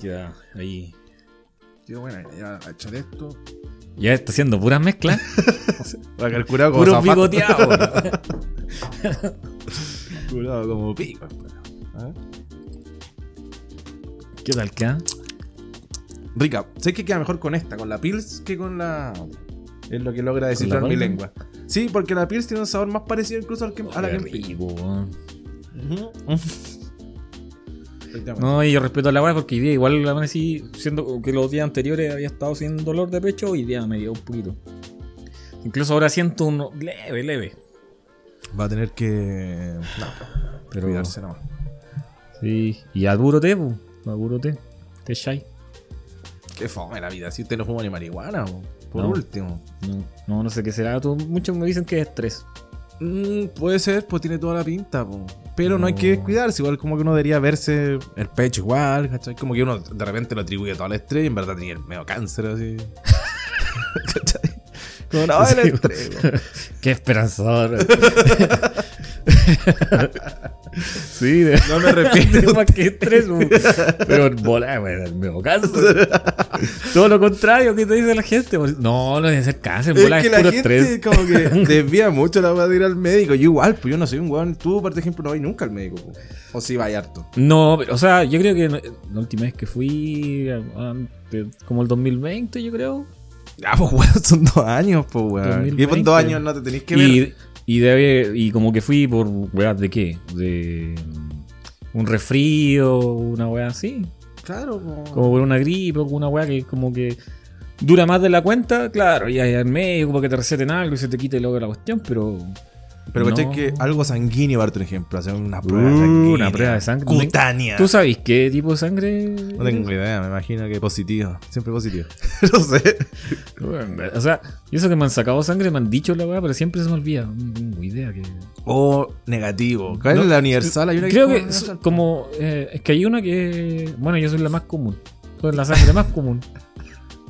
Ya, ahí. Digo, bueno, ya a echar esto. Ya está haciendo puras mezclas. Va a calcular como Puro picoteado. Curado como pico. A ver. ¿Qué tal queda? Rica, sé que queda mejor con esta, con la Pils, que con la. Es lo que logra descifrar mi lengua. Sí, porque la Pils tiene un sabor más parecido incluso al que, a la que rico. Ujú. No, y yo respeto a la weá porque hoy día igual amanecí, siendo que los días anteriores había estado sin dolor de pecho, hoy día me dio un poquito. Incluso ahora siento uno leve, leve. Va a tener que. No, Pero cuidarse nomás. sí, y a duro té, po, a duro té. Té shy. Qué fome la vida, si usted no fuma ni marihuana, po. por No. último. No, no, no sé qué será. Muchos me dicen que es estrés. Mm, puede ser, pues tiene toda la pinta, po. Pero no. hay que descuidarse, igual como que uno debería verse el pecho igual, ¿cachai? Como que uno de repente lo atribuye todo al estrés y en verdad tenía el medio cáncer así. ¿Cachai? Como el Sí. Qué esperanzador. Sí, de, No me arrepiento. más que estrés, pero bola, weón, me cáncer. Todo lo contrario que te dice la gente. po. No, no debe ser cáncer, bola, Es es, que la puro gente estrés. como que desvía mucho la weá de ir al médico. Yo igual, pues yo no soy un weón. Tú, por ejemplo, no vas nunca al médico. po. O sí, vas harto. No, pero, o sea, yo creo que la última vez que fui, ah, como el 2020, yo creo. Ya, pues weón, son dos años, pues weón. Y 2020. por dos años no te tenés que ver. Y, y, de- y como que fui por, weas, ¿de qué? De mm, un resfrío, una wea así. Claro, po. Como por una gripe o una weá que como que dura más de la cuenta, claro, y ahí al medio como que te receten algo y se te quite luego la cuestión, pero... Pero no. ¿cachai? que algo sanguíneo, por ejemplo, hacer una prueba Uh, sanguínea. una prueba de sangre. Cutánea. ¿Tú sabes qué tipo de sangre? No tengo idea, me imagino que positivo. Siempre positivo. no sé. O sea, y eso que me han sacado sangre, me han dicho la weá, pero siempre se me olvida. No tengo idea que... O negativo. ¿Cuál No, es la universal? Hay una Creo que como es como... eh, es que hay una que... Bueno, yo soy la más común. Soy la sangre más común.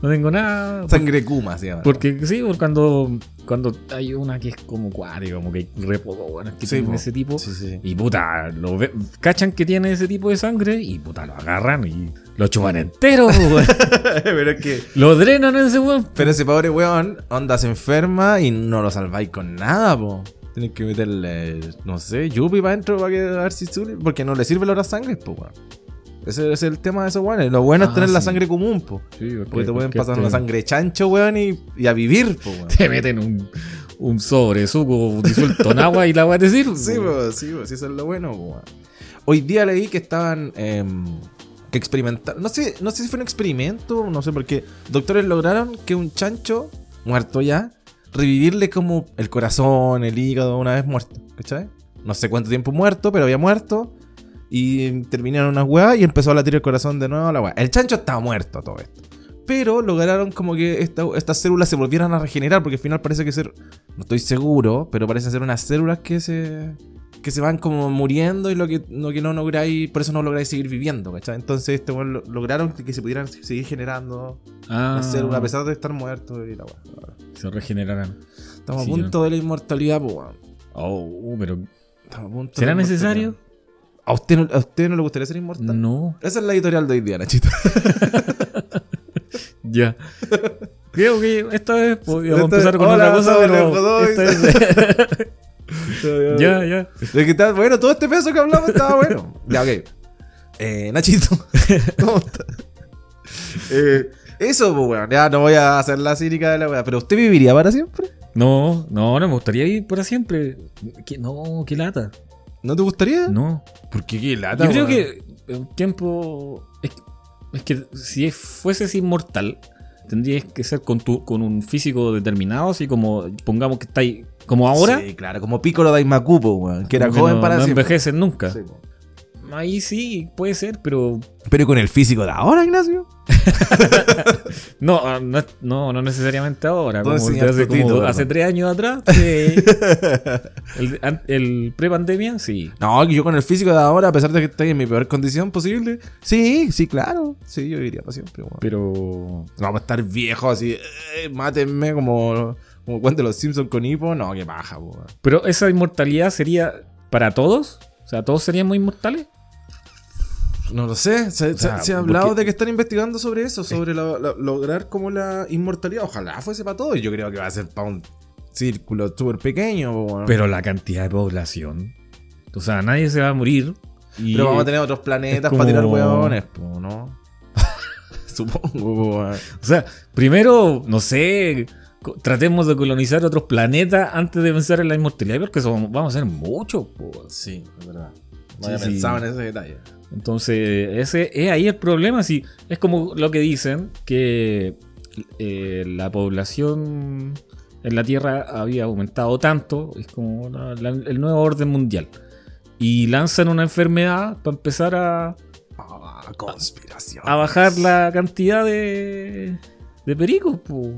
No tengo nada... Sangre Kuma se llama. Porque sí, porque cuando, cuando hay una que es como cuática, como que re poco buenas que Sí, tienen po. ese tipo. Sí, sí. Y puta, lo ve- cachan que tiene ese tipo de sangre y puta, lo agarran y lo chupan entero. Pero es que. Lo drenan en ese weón. Pero ese pobre weón, onda se enferma y no lo salváis con nada, po. Tienes que meterle, no sé, yupi para adentro para que a ver si sube. Porque no le sirve la hora sangre, po, weón. Ese es el tema de esos weones. Lo bueno es tener la sangre común, po. Sí, Porque te pueden porque pasar te- una sangre chancho, weón, y, y a vivir, po, weón. Te meten un, un sobre suco disuelto en agua y la weá te sirve. Sí, po. sí, po, sí, eso es lo bueno, po, weón. Hoy día leí que estaban. em, que experimentaron. No sé, no sé si fue un experimento, no sé por qué. Doctores lograron que un chancho, muerto ya, revivirle como el corazón, el hígado, una vez muerto. ¿Cachai? No sé cuánto tiempo muerto, pero había muerto. Y terminaron unas weas y empezó a latir el corazón de nuevo la wea. El chancho estaba muerto a todo esto. Pero lograron como que esta- estas células se volvieran a regenerar, porque al final parece que ser. No estoy seguro, pero parece ser unas células que se. que se van como muriendo y lo que, lo que no lográis. Por eso no lográis seguir viviendo, ¿cachai? Entonces, este weón lo- lograron que se pudieran seguir generando Ah, las células a pesar de estar muertos y la wea. se regenerarán. Estamos Sí, a punto de la inmortalidad, pues. Oh, pero Estamos a punto de ¿será necesario? ¿A usted, no, ¿A usted no le gustaría ser inmortal? No. Esa es la editorial de hoy día, Nachito. Ya. Creo que esta vez podríamos Esta empezar con otra cosa, pero esta vez- ya, ya. De que está- bueno, todo este peso que hablamos estaba bueno. Ya, ok. Eh, Nachito, ¿cómo está? Eh, eso, pues, weón. Ya no voy a hacer la cínica de la weá. Pero ¿usted viviría para siempre? No, no, no me gustaría ir para siempre. ¿Qué- no, qué lata. ¿No te gustaría? No. ¿Por qué qué lata, Yo creo weón? que un tiempo. Es, es que si fueses inmortal, tendrías que ser con, tu, con un físico determinado, así como, pongamos que estáis como ahora. Sí, claro, como Piccolo Daimaku, weón. Que era joven no, para no siempre. envejeces nunca. Sí. Ahí sí, puede ser, pero. Pero con el físico de ahora, Ignacio. No, no, no, no necesariamente ahora. Como, hace, como hace tres años atrás. sí. el an- el pre-pandemia, sí. No, yo con el físico de ahora, a pesar de que estoy en mi peor condición posible. Sí, sí, claro. Sí, yo viviría para siempre, weón. Pero. No vamos a estar viejos así, eh, mátenme como, como cuando los Simpsons con hipo. No, qué paja, po. Pero esa inmortalidad sería para todos. O sea, todos seríamos inmortales. No lo sé, se, O sea, se- se ha hablado porque- de que están investigando sobre eso, sobre la- la- lograr como la inmortalidad. Ojalá fuese para todo y yo creo que va a ser para un círculo súper pequeño. Pero la cantidad de población. O sea, nadie se va a morir. Y Pero vamos a tener otros planetas como- para tirar huevones, ¿no? Supongo, po. O sea, primero, no sé, tratemos de colonizar otros planetas antes de pensar en la inmortalidad, porque somos- vamos a ser muchos. Sí, es verdad. No había sí. pensado en ese detalle. Entonces, ese es ahí el problema. Si, es como lo que dicen, que eh, la población en la Tierra había aumentado tanto, es como la- la- el nuevo orden mundial. Y lanzan una enfermedad para empezar a, Ah, conspiración. a bajar la cantidad de, de pericos. po.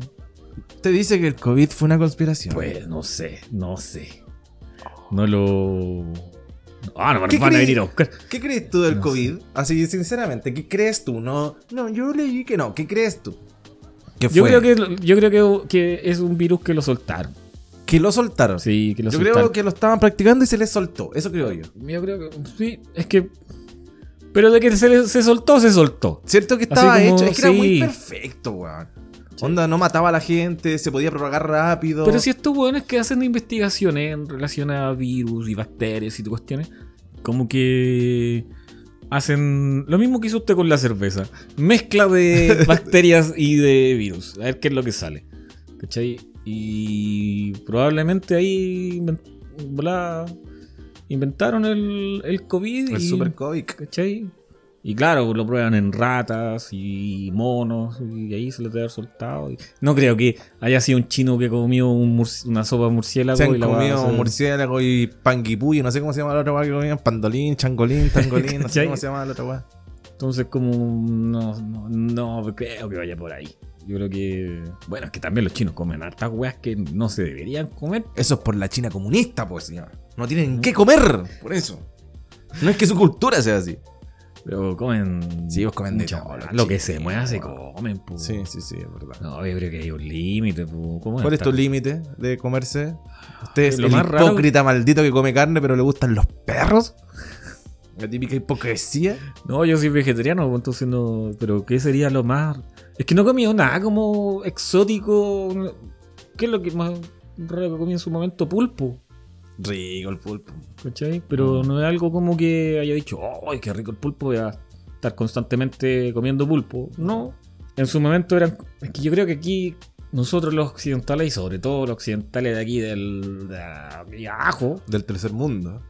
Te dice que el COVID fue una conspiración. Pues no sé, no sé. No lo. Ah, no me ¿Qué van a venir a buscar. ¿Qué crees tú del No COVID? Así, sinceramente, ¿qué crees tú? No, no, yo leí que no. ¿Qué crees tú? ¿Qué Yo creo, que, yo creo que, que es un virus que lo soltaron. Que lo soltaron. Sí, que lo yo soltaron. creo que lo estaban practicando y se les soltó. Eso creo yo. Yo creo que sí, es que. Pero de que se, le- se soltó, se soltó. Cierto que estaba como- hecho. Es que era muy sí. perfecto, weón. Onda, no mataba a la gente, se podía propagar rápido. Pero si estos hueones que hacen investigaciones en relación a virus y bacterias y cuestiones, como que hacen lo mismo que hizo usted con la cerveza. Mezcla de bacterias y de virus. A ver qué es lo que sale. ¿Cachai? Y probablemente ahí inventaron el, el COVID. El y, super COVID. ¿Cachai? Y claro, lo prueban en ratas y monos y ahí se les debe haber soltado. y- No creo que haya sido un chino que comió un una sopa de murciélago Se han y la comido murciélago y panguipullo, no sé cómo se llama la otra weá que comían, pandolín, changolín, tangolín, no sé cómo se llama la otra weá. Entonces como no, no, no creo que vaya por ahí. Yo creo que... Bueno, es que también los chinos comen hartas weas que no se deberían comer. Eso es por la China comunista, pues, señor. No tienen qué comer, por eso. No es que su cultura sea así. Pero comen... Sí, pues comen de todo, Lo que se mueva se comen, po. Sí, sí, sí, es verdad. No, yo creo que hay un límite, po. ¿Cómo ¿Cuál es tu límite de comerse? ¿Usted es Lo el más raro- hipócrita maldito que come carne pero le gustan los perros? La típica hipocresía. No, yo soy vegetariano, entonces no. Pero ¿qué sería lo más.? Es que no he comido nada como exótico. ¿Qué es lo que más raro que comí en su momento? Pulpo. Rico el pulpo. ¿Cachai? Pero no es algo como que haya dicho, ¡ay, qué rico el pulpo! Voy a estar constantemente comiendo pulpo. No. En su momento eran. Es que yo creo que aquí. Nosotros los occidentales, y sobre todo los occidentales de aquí del de abajo, Del tercer mundo.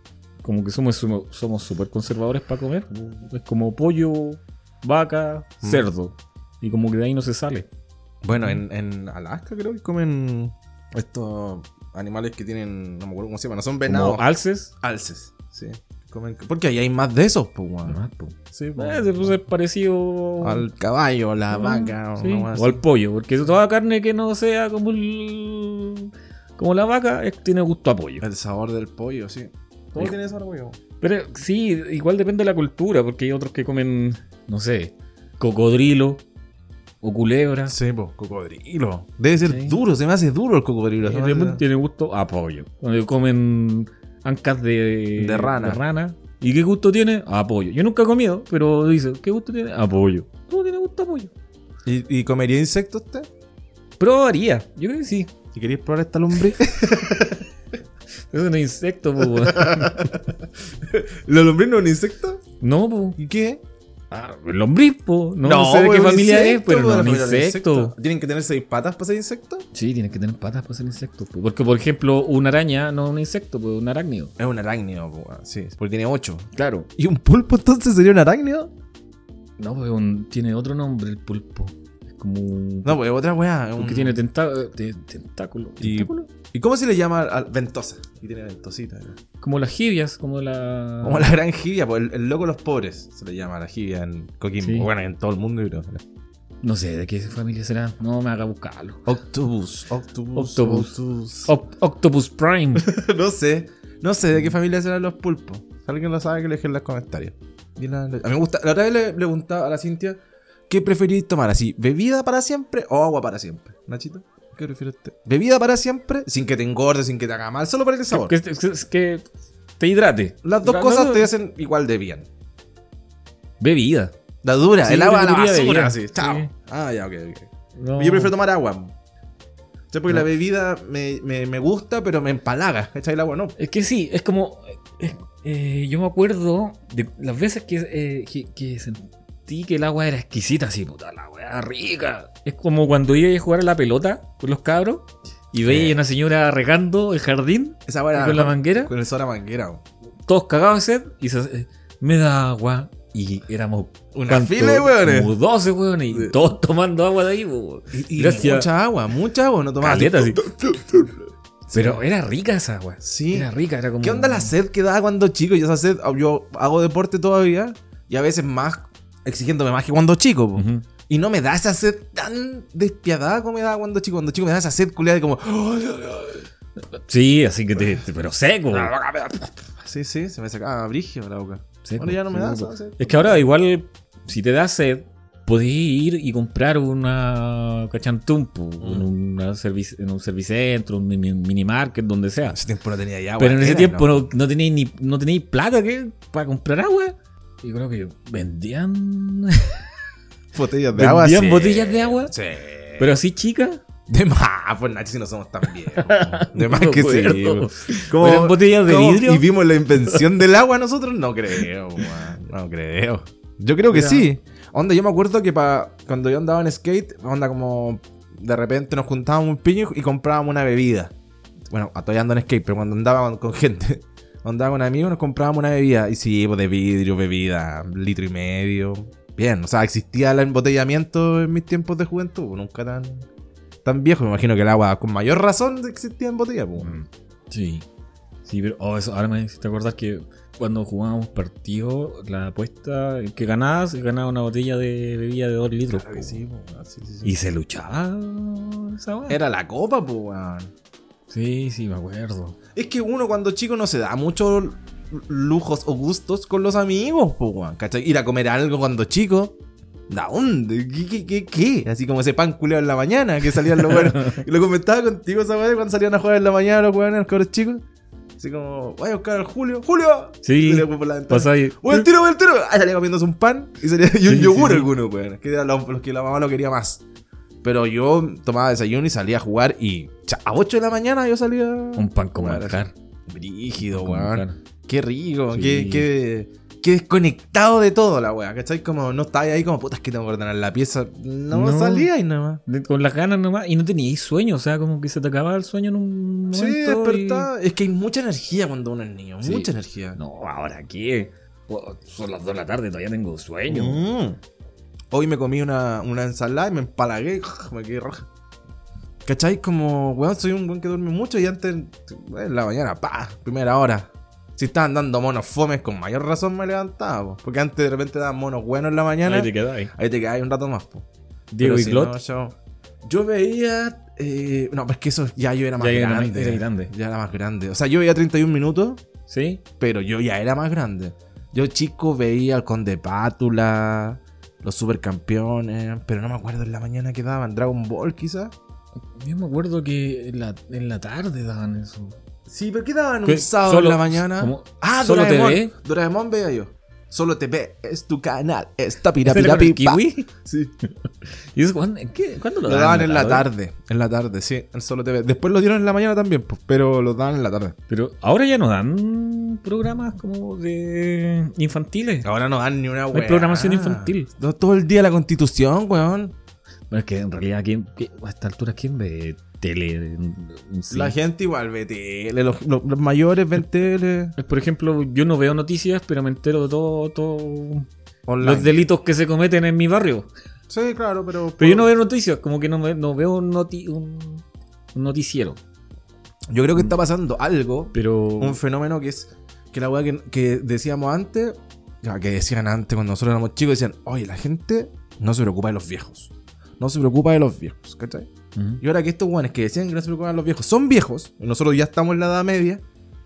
como que somos somos súper conservadores para comer. Es como pollo, vaca, Mm. cerdo. Y como que de ahí no se sale. Bueno, en, en Alaska creo que comen estos animales que tienen. No me acuerdo cómo se llaman. No son venados. Como alces. Alces. Sí. Comen, porque ahí hay más de esos, pues, po. Sí, Eh, se puso parecido Al caballo, la Ah, vaca. sí, weá o al pollo. Porque toda carne que no sea como el, como la vaca es- tiene gusto a pollo. El sabor del pollo, sí. ¿Cómo tiene sabor, pollo? Pero sí, igual depende de la cultura. Porque hay otros que comen, no sé, cocodrilo o culebra. Sí, pues, cocodrilo. Debe ser Sí. duro, se me hace duro el cocodrilo. Tiene gusto a pollo. Cuando comen ancas de, De rana. rana. ¿Y qué gusto tiene? A pollo. Yo nunca he comido, pero dice, ¿qué gusto tiene? A pollo. Todo tiene gusto a pollo. ¿Y, y comería insectos usted? Probaría. Yo creo que sí. ¿Y queréis probar esta lombriz? Es un insecto, po. ¿La lombriz no es un insecto? no, po. ¿Y qué? Ah, el lombriz, po. No, sé de qué familia es, pero no es un insecto. ¿Tienen que tener seis patas para ser insecto? Sí, tiene que tener patas para ser insecto. po. Porque, por ejemplo, una araña no es un insecto, pues un arácnido. Es un arácnido, po, sí, porque tiene ocho. Claro. ¿Y un pulpo entonces sería un arácnido? No, pues un- tiene otro nombre el pulpo. Como un... No, pues otra weá. un- tiene tenta- te- tentáculo. Y- ¿Tentáculo? ¿Y cómo se le llama? al- ventosa. Y tiene ventosita. Como las jibias, como la... Como la gran jibia, pues el, el loco de los pobres se le llama la jibia en Coquimbo. Sí. Bueno, en todo el mundo, creo. No sé de qué familia será. No me haga buscarlo. Octopus, Octopus, Octopus. Octopus. Oc- Octopus Prime. no sé, no sé de qué familia serán los pulpos. Si alguien lo sabe, que lo deje en los comentarios. Y la- la- a mí me gusta, la otra vez le preguntaba a la Cintia, ¿qué preferís tomar así? ¿Bebida para siempre o agua para siempre? Nachito, ¿qué prefiere usted? ¿Bebida para siempre? Sin que te engorde, sin que te haga mal, solo para el sabor. que, que- que te hidrate. Las dos cosas no- te hacen igual de bien. Bebida. La dura, Sí, el agua a la basura. Así, chao. Sí. Ah, ya, ok, ok. No. Yo prefiero tomar agua. Porque la bebida me, me, me gusta, pero me empalaga. ¿Cachai? El agua no. Es que sí, es como. es- eh, yo me acuerdo de las veces que, eh, que, que sentí que el agua era exquisita, así, puta, la weá rica. Es como cuando iba a jugar a la pelota con los cabros y veía a una señora regando el jardín Esa con la manguera, Con el manguera. weón. todos cagados de sed y se, eh, me da agua. Y éramos Una fila de weones. Como 12 weones y Sí. todos tomando agua de ahí. Y, y Gracias. mucha agua, mucha agua. No tomaba Caleta, sí. Sí. Pero era rica esa agua. Sí. Era rica, era como. ¿Qué onda la sed que daba cuando chico? Y esa sed, yo hago deporte todavía y a veces más exigiéndome más que cuando chico. Y no me da esa sed tan despiadada como me daba cuando chico. Cuando chico me da esa sed culiada de como. Sí, así que te, te- pero seco. Sí, sí, se me sacaba brigio la boca. Seco, ya no me da sed. Es que ahora igual, si te da sed, podés ir y comprar una cachantumpu Mm. en, una servic- en un servicentro, un mini, mini market, donde sea. Ese tiempo no tenía agua. Pero en ese tiempo ¿no? no, no tenéis ni no tenéis plata ¿qué? para comprar agua. Y creo que vendían Botellas de agua. vendían sí. botellas de agua, Sí. pero así chicas. De más, pues Nachi, si no somos tan viejos. De más No que sí. ¿Cómo- ¿Eran botellas de cómo- vidrio? ¿Y vimos la invención del agua nosotros? No creo, man. No creo. Yo creo que Mira. sí. Onda, yo me acuerdo que pa, cuando yo andaba en skate, onda como de repente nos juntábamos un piño y comprábamos una bebida. Bueno, todavía ando en skate, pero cuando andaba con, con gente, andaba con amigos nos comprábamos una bebida. Y sí, pues de vidrio, bebida, litro y medio. Bien, o sea, existía el embotellamiento en mis tiempos de juventud, pues, nunca tan, tan viejo. Me imagino que el agua con mayor razón existía en botella. Pues. Sí. Sí, pero oh, eso, ahora me hiciste acordar que cuando jugábamos partidos, la apuesta el que ganabas, ganaba una botella de bebida de 2 litros. Claro que po. sí, pues, sí, sí, sí. Y se luchaba esa. Era la copa, pues, weón. Sí, sí, me acuerdo. Es que uno cuando chico no se da muchos lujos o gustos con los amigos, pues, weón. ¿Cachai? Ir a comer algo cuando chico. ¿Da dónde? ¿Qué, qué, qué, qué? Así como ese pan culeado en la mañana que salían los. Y lo comentaba contigo esa weá cuando salían a jugar en la mañana los weones, los cabros chicos. Así como, voy a buscar al Julio. ¡Julio! Sí, Y después por la. Pasa ahí. ¡Voy al tiro, voy al tiro! Ah, salía comiéndose un pan y, salía, y un Sí, yogur sí, sí. algunos, weón. Que eran los, los que la mamá lo quería más. Pero yo tomaba desayuno y salía a jugar y a 8 de la mañana yo salía. Un pan con manjar. Brígido, weón. Qué rico, Sí. qué, qué, qué desconectado de todo la weá, ¿cachai? Como no estaba ahí como puta, es que tengo que ordenar la pieza. No, No. salía y nada más. Con las ganas nomás. Y no teníais sueño, o sea, como que se te acababa el sueño en un Sí, momento. y- despertaba. Es que hay mucha energía cuando uno es niño, Sí. mucha energía. No, ahora qué. Po- Son las 2 de la tarde, todavía tengo sueño. Mm. Hoy me comí una, una ensalada y me empalagué y me quedé roja. ¿Cachai? Como, weón, soy un weón que duerme mucho y antes, en la mañana, pa, primera hora. Si estaban dando monos fomes, con mayor razón me levantaba, po. porque antes de repente daban monos buenos en la mañana. Ahí te quedáis. Ahí te quedas un rato más, po. Diego y si Clot. no, yo, yo veía. eh, no, pero es que eso ya yo era más Ya era más- grande. era grande. Ya era más grande. O sea, yo veía 31 minutos, ¿Sí? pero yo ya era más grande. Yo chico veía al Conde Pátula, los supercampeones, pero no me acuerdo en la mañana que daban. Dragon Ball, quizás. Yo me acuerdo que en la, en la tarde daban eso. Sí, pero ¿qué daban un sábado Solo- en la mañana? ¿cómo? Ah, ¿Solo Doraemon. TV? Doraemon veía yo. Solo TV es tu canal. Está ¿Ese era con el pirapirapipa. kiwi? Sí. ¿Y eso cuándo, qué- cuándo lo, Lo daban en la tarde. En la tarde, sí. En Solo TV. Después lo dieron en la mañana también, pues, pero lo daban en la tarde. Pero ahora ya no dan programas como de infantiles. Ahora no dan ni una hay weá. programación infantil. No, todo el día la constitución, weón. Bueno, es que en realidad, ¿quién, qué- a esta altura, ¿quién ve tele? sí? La gente igual ve tele. Los, los- los mayores ven tele. Por ejemplo, yo no veo noticias, pero me entero de todo, todo Online. los delitos que se cometen en mi barrio. Sí, claro, pero. Pero yo no veo noticias, como que no, me- no veo un, noti- un, un noticiero. Yo creo que está pasando algo. Pero Un fenómeno que es. Que la weá que, que decíamos antes. ya, Que decían antes cuando nosotros éramos chicos. Decían, oye, la gente no se preocupa de los viejos. No se preocupa de los viejos, ¿cachai? Y ahora que estos weones que decían que no se preocupaban de los viejos son viejos, nosotros ya estamos en la edad media,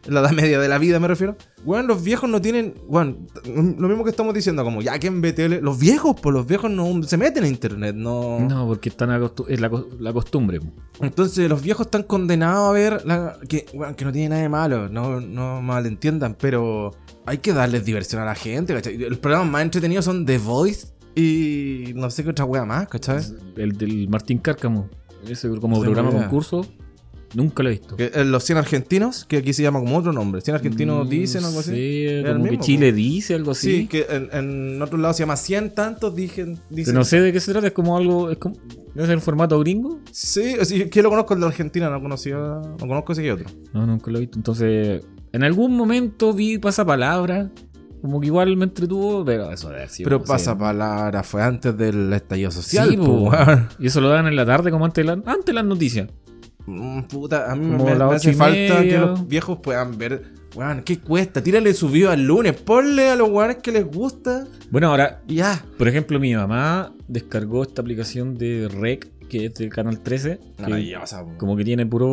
la edad media de la vida me refiero. Weón, los viejos no tienen, weón, lo mismo que estamos diciendo, como ya que en BTL, los viejos, pues los viejos no se meten a internet, no. No, porque están acostu- es la, la costumbre. Entonces los viejos están condenados a ver la- que, weón, que no tiene nada de malo, no, no malentiendan, pero hay que darles diversión a la gente, ¿cachai? Los programas más entretenidos son The Voice y no sé qué otra wea más, ¿cachai? El del Martín Cárcamo. Ese como No programa idea. concurso. Nunca lo he visto. Que, eh, los 100 argentinos, que aquí se llama como otro nombre. 100 argentinos Mm, dicen algo así. Sí, el como que Chile dice algo Sí, así. que en, en otro lado se llama 100 tantos, dicen. Pero dicen no sé de qué se trata, es como algo. Es como, ¿Es el formato gringo? Sí, sí, que lo conozco el de Argentina, no conocía, no conozco ese que otro. No, nunca lo he visto. Entonces, en algún momento vi pasapalabra. Como que igual me entretuvo, pero eso sido, Pero pasapalabra fue antes del estallido social, Sí, po. Y eso lo dan en la tarde, como antes de, la- antes de las noticias. Mm, Puta, a mí Como me, me hace falta que los viejos puedan ver. Weón, ¿qué cuesta? Tírale su video al lunes, ponle a los weones que les gusta Bueno, ahora, ya. por ejemplo, mi mamá descargó esta aplicación de Rec, que es del canal 13. que Maravillosa, po. como que tiene puro.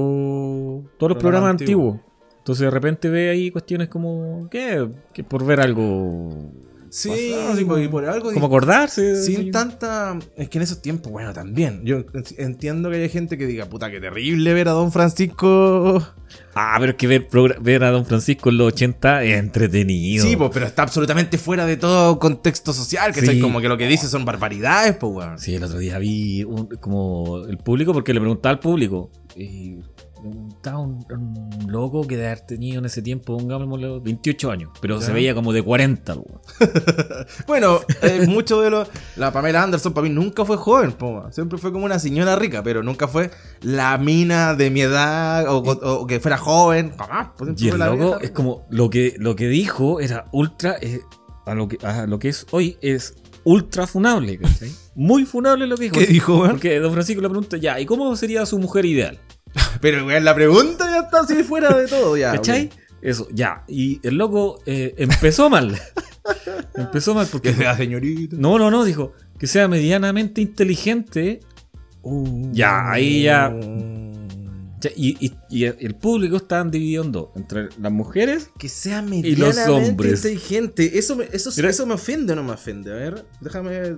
Todos los Programa programas antiguo. antiguos. Entonces de repente ve ahí cuestiones como. ¿Qué? Que por ver algo. Sí, pasado, como- por algo Como acordarse. Sin tanta. Es que en esos tiempos, bueno, también. Yo entiendo que hay gente que diga, puta, qué terrible ver a Don Francisco. Ah, pero es que ver, ver a Don Francisco en los 80 es entretenido. Sí, pues, pero está absolutamente fuera de todo contexto social. Que Sí. como que lo que dice son barbaridades, pues, weón. Sí, el otro día vi un- como el público, porque le preguntaba al público. Y preguntaba un, un loco que de haber tenido en ese tiempo, pongámosle 28 años, pero Ya. se veía como de 40. po. Bueno, eh, mucho de lo. La Pamela Anderson para mí nunca fue joven, po, weón. siempre fue como una señora rica, pero nunca fue la mina de mi edad o, o- o que fuera joven. Jamás, pues, Y el loco es como lo que, lo que dijo era ultra. eh, a, lo que, a lo que es hoy es ultra funable. Muy funable lo que dijo. ¿Qué dijo? Porque Don Francisco le pregunta, ya, ¿y cómo sería su mujer ideal? Pero, weón, la pregunta ya está así fuera de todo, ya. ¿Cachai? Eso, ya. Y el loco eh, empezó mal. empezó mal porque. Que sea señorita. No, no, no, dijo que sea medianamente inteligente. Ya, ahí ya- Ya, Y, y- y el público está dividido en dos: entre las mujeres. Que sea los medianamente hombres. inteligente. Eso me, eso, Mira. eso me ofende o no me ofende. A ver, déjame ver.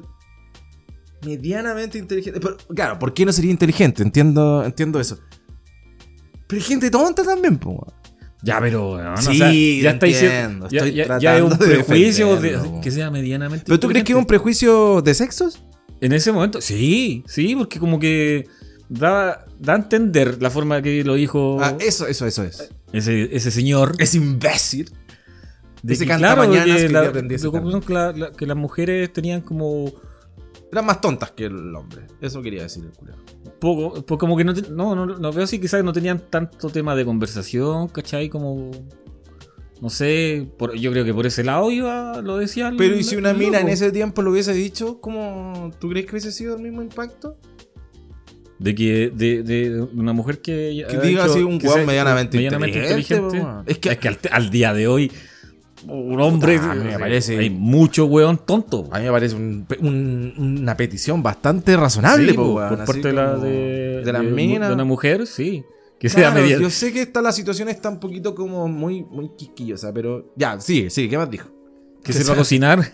Medianamente inteligente. Pero, claro, ¿por qué no sería inteligente? Entiendo, entiendo eso. Pero hay gente tonta también, po. weón. Ya, pero. no, Sí, o sea, ya está diciendo. Ya, ya- ya es un prejuicio de- que sea medianamente ¿Pero tú crees que es un prejuicio de sexos? En ese momento, sí, sí, porque como que da, da a entender la forma que lo dijo Ah, eso, eso, eso es. ese, ese señor. Es imbécil. De ese la- la- la- que las mujeres tenían como Eran más tontas que el hombre. Eso quería decir el culiao. poco, pues como que no, te- no, no, no veo así, quizás no tenían tanto tema de conversación, ¿cachai? Como, no sé, por- yo creo que por ese lado iba, lo decía. el- Pero ¿y si una mina en ese tiempo lo hubiese dicho? ¿Cómo tú crees que hubiese sido el mismo impacto? De que, de, de una mujer que... Que diga hecho- así un sea medianamente medianamente inteligente. Es que- es que al, al día de hoy, un hombre... Puta, a mí me sea, parece- Hay mucho weón tonto. A mí me parece un- un- una petición bastante razonable, Sí, po, po, weón, por parte de, la, de, de las de- minas. de una mujer, sí. Que sea Claro, media... Yo sé que esta, la situación está un poquito como muy, muy quisquillosa, pero ya, sí, sí, ¿qué más dijo? Que sepa cocinar.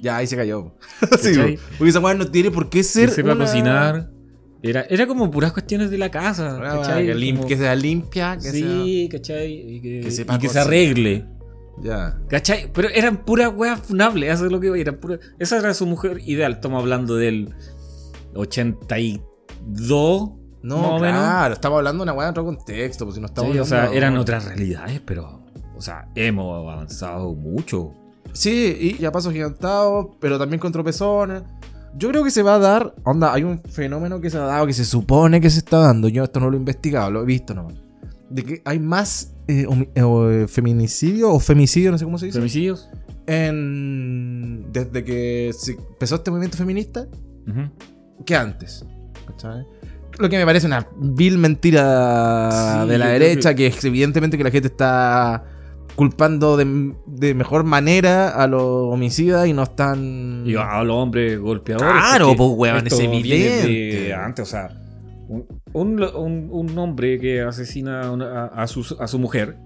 Ya, ahí se cayó. sí, porque esa weá no tiene por qué Que ser. sepa una- cocinar. Era, era como puras cuestiones de la casa. ¿cachai? que, lim- Como- que sea limpia, que sí, ¿cachai? Y que, que sepa y que se arregle. Ya. ¿Cachai? Pero eran puras weas funables, eso es lo que iba, eran puras- Esa era su mujer ideal. Estamos hablando del 82. No, claro, estamos hablando de una weá en otro contexto, pues si no estamos Sí, o sea, eran otras realidades, pero. O sea, hemos avanzado mucho. Sí, y ya pasos gigantados, pero también con tropezones. Yo creo que se va a dar. Onda, hay un fenómeno que se ha dado, que se supone que se está dando. Yo esto no lo he investigado, lo he visto nomás. De que hay más eh, homi- eh, feminicidio o femicidio, no sé cómo se dice. ¿Femicidios? en, desde que se empezó este movimiento feminista que antes. ¿cachai? Lo que me parece una vil mentira Sí, de la derecha, que... es evidentemente que la gente está culpando de, de mejor manera a los homicidas y no están... Y a los hombres golpeadores. Claro, pues, weón, es evidente. de antes, o sea, un, un, hombre que asesina a, su, a su mujer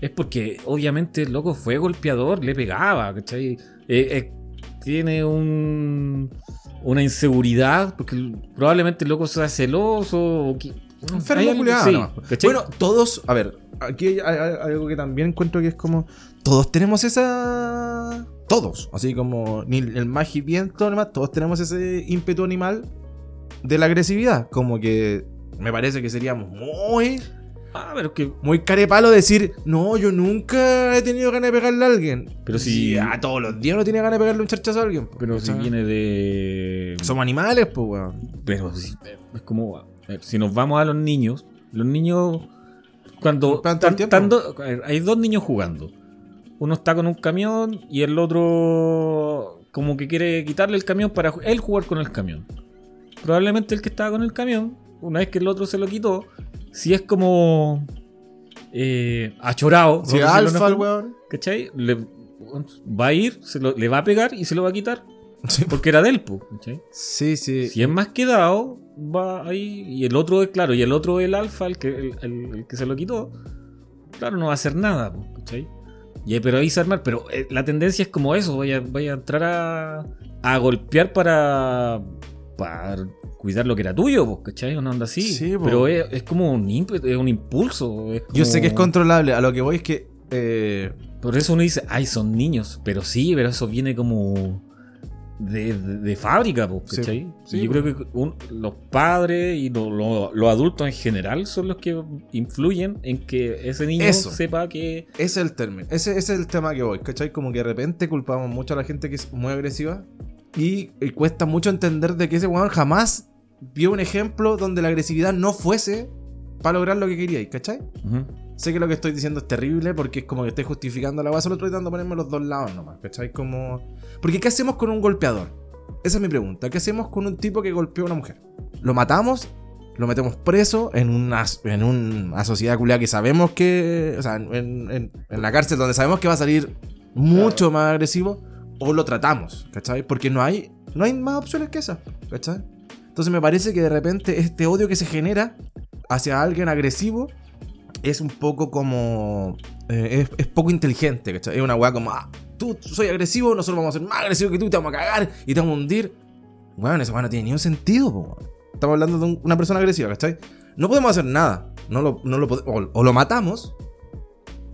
es porque obviamente el loco fue golpeador, le pegaba, ¿cachai? Eh, eh, tiene un, una inseguridad, porque probablemente el loco sea celoso. O que, Enfermo culiado, sí, nomás. ¿cachai? Bueno, todos, a ver, aquí hay, hay- hay algo que también encuentro que es como. Todos tenemos esa. Todos. Así como. Ni el más hipiento, además, todos tenemos ese ímpetu animal de la agresividad. Como que. Me parece que seríamos muy. Ah, pero que Muy carepalo decir, no, yo nunca he tenido ganas de pegarle a alguien. Pero si- a todos los días no tiene ganas de pegarle un charchazo a alguien. po, pero si viene de. Somos animales, pues, weón. Pero si- es como. Si nos vamos a los niños, los niños. Cuando. Tan- tiempo. tan do- a ver, hay dos niños jugando. Uno está con un camión y el otro. Como que quiere quitarle el camión para él jugar con el camión. Probablemente el que estaba con el camión, una vez que el otro se lo quitó, si es como. Eh, achorado. Si alfa weón. ¿Cachai? Le, va a ir, se lo- le va a pegar y se lo va a quitar. Sí, Porque era del po, ¿cachai? sí. sí. Si es más quedado, va ahí. Y el otro es, claro, y el otro, el alfa, el que, el, el- el que se lo quitó, claro, no va a hacer nada, ¿cachai? Y, pero ahí se armar, pero eh, la tendencia es como eso, vaya, vaya a entrar a, a golpear para, para cuidar lo que era tuyo, po, ¿cachai? Una onda así. Sí, po. pero es, es como un ímpetu, es un impulso. es Yo sé que es controlable. A lo que voy es que. eh, Por eso uno dice, ay, son niños. Pero sí, pero eso viene como de, de- de fábrica, Sí, ¿cachai? sí, Y yo creo que un- los padres y lo- lo- los adultos en general son los que influyen en que ese niño Eso. sepa que... ese es el término. Ese, ese es el tema que voy. ¿Cachai? Como que de repente culpamos mucho a la gente que es muy agresiva. Y, y cuesta mucho entender de que ese weón jamás vio un ejemplo donde la agresividad no fuese para lograr lo que quería. ¿Cachai? Ujú. Sé que lo que estoy diciendo es terrible porque es como que estoy justificando la base, solo estoy tratando de ponerme los dos lados nomás, ¿cachai? Como... Porque ¿qué hacemos con un golpeador? Esa es mi pregunta. ¿Qué hacemos con un tipo que golpeó a una mujer? ¿Lo matamos? ¿Lo metemos preso en una, en una sociedad culiada que sabemos que... O sea, en, en- en la cárcel donde sabemos que va a salir mucho más agresivo? ¿O lo tratamos? ¿Cachai? Porque no hay, no hay más opciones que esas, ¿cachai? Entonces me parece que de repente este odio que se genera hacia alguien agresivo es un poco como. eh, es, poco inteligente, ¿cachai? Es una weá como, ah, tú soy agresivo, nosotros vamos a ser más agresivos que tú, te vamos a cagar y te vamos a hundir. Weón, esa weá no tiene ni sentido, po. Estamos hablando de un- una persona agresiva, ¿cachai? No podemos hacer nada. No lo, no lo o, o lo matamos,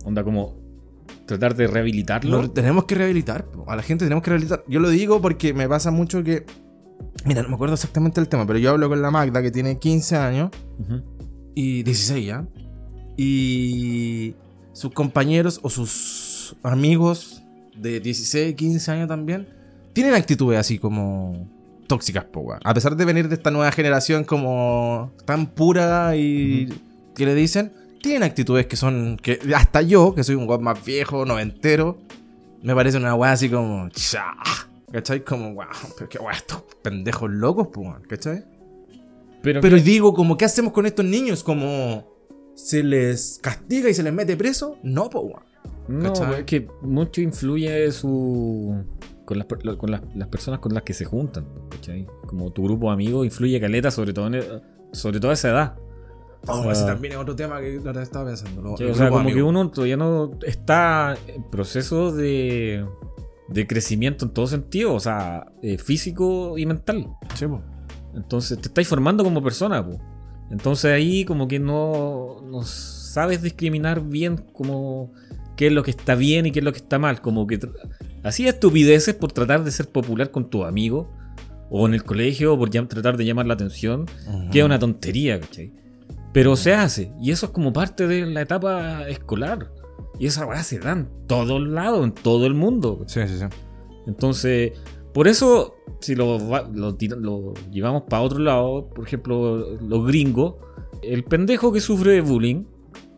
Onda como tratar de rehabilitarlo. lo tenemos que rehabilitar. A la gente tenemos que rehabilitar. Yo lo digo porque me pasa mucho que. Mira, no me acuerdo exactamente el tema, pero yo hablo con la Magda que tiene 15 años Ujú. y 16 ya. Y sus compañeros o sus amigos de 16, 15 años también tienen actitudes así como tóxicas, po. A pesar de venir de esta nueva generación como tan pura y que le dicen, tienen actitudes que son que hasta yo, que soy un weón más viejo, noventero, me parece una weá así como cha, ¿cachai? Como wow, pero qué weá estos pendejos locos, weón, ¿cachai? Pero, Pero digo, como, ¿qué hacemos con estos niños? Como, ¿se les castiga y se les mete preso? No, weón. no, ¿cachai? es que mucho influye su... Con, las, con las, las personas con las que se juntan, ¿cachai? Como tu grupo de amigos influye caleta, sobre todo en, e- sobre todo a esa edad. Oh, ese también es otro tema que la estaba pensando. lo- Sí, el o sea, como que uno todavía no está en proceso de, de crecimiento en todo sentido, o sea, eh, físico y mental. Sí, po. Entonces te estáis formando como persona, po. Entonces ahí como que no, no sabes discriminar bien como qué es lo que está bien y qué es lo que está mal. Como que hacía estupideces por tratar de ser popular con tus amigos o en el colegio o por tratar de llamar la atención, que es una tontería, ¿cachai? Pero se hace y eso es como parte de la etapa escolar. Y esa weá se da en todos lados, en todo el mundo. Sí, sí, sí. Entonces, por eso, si lo, lo, lo llevamos para otro lado, por ejemplo, los gringos, el pendejo que sufre bullying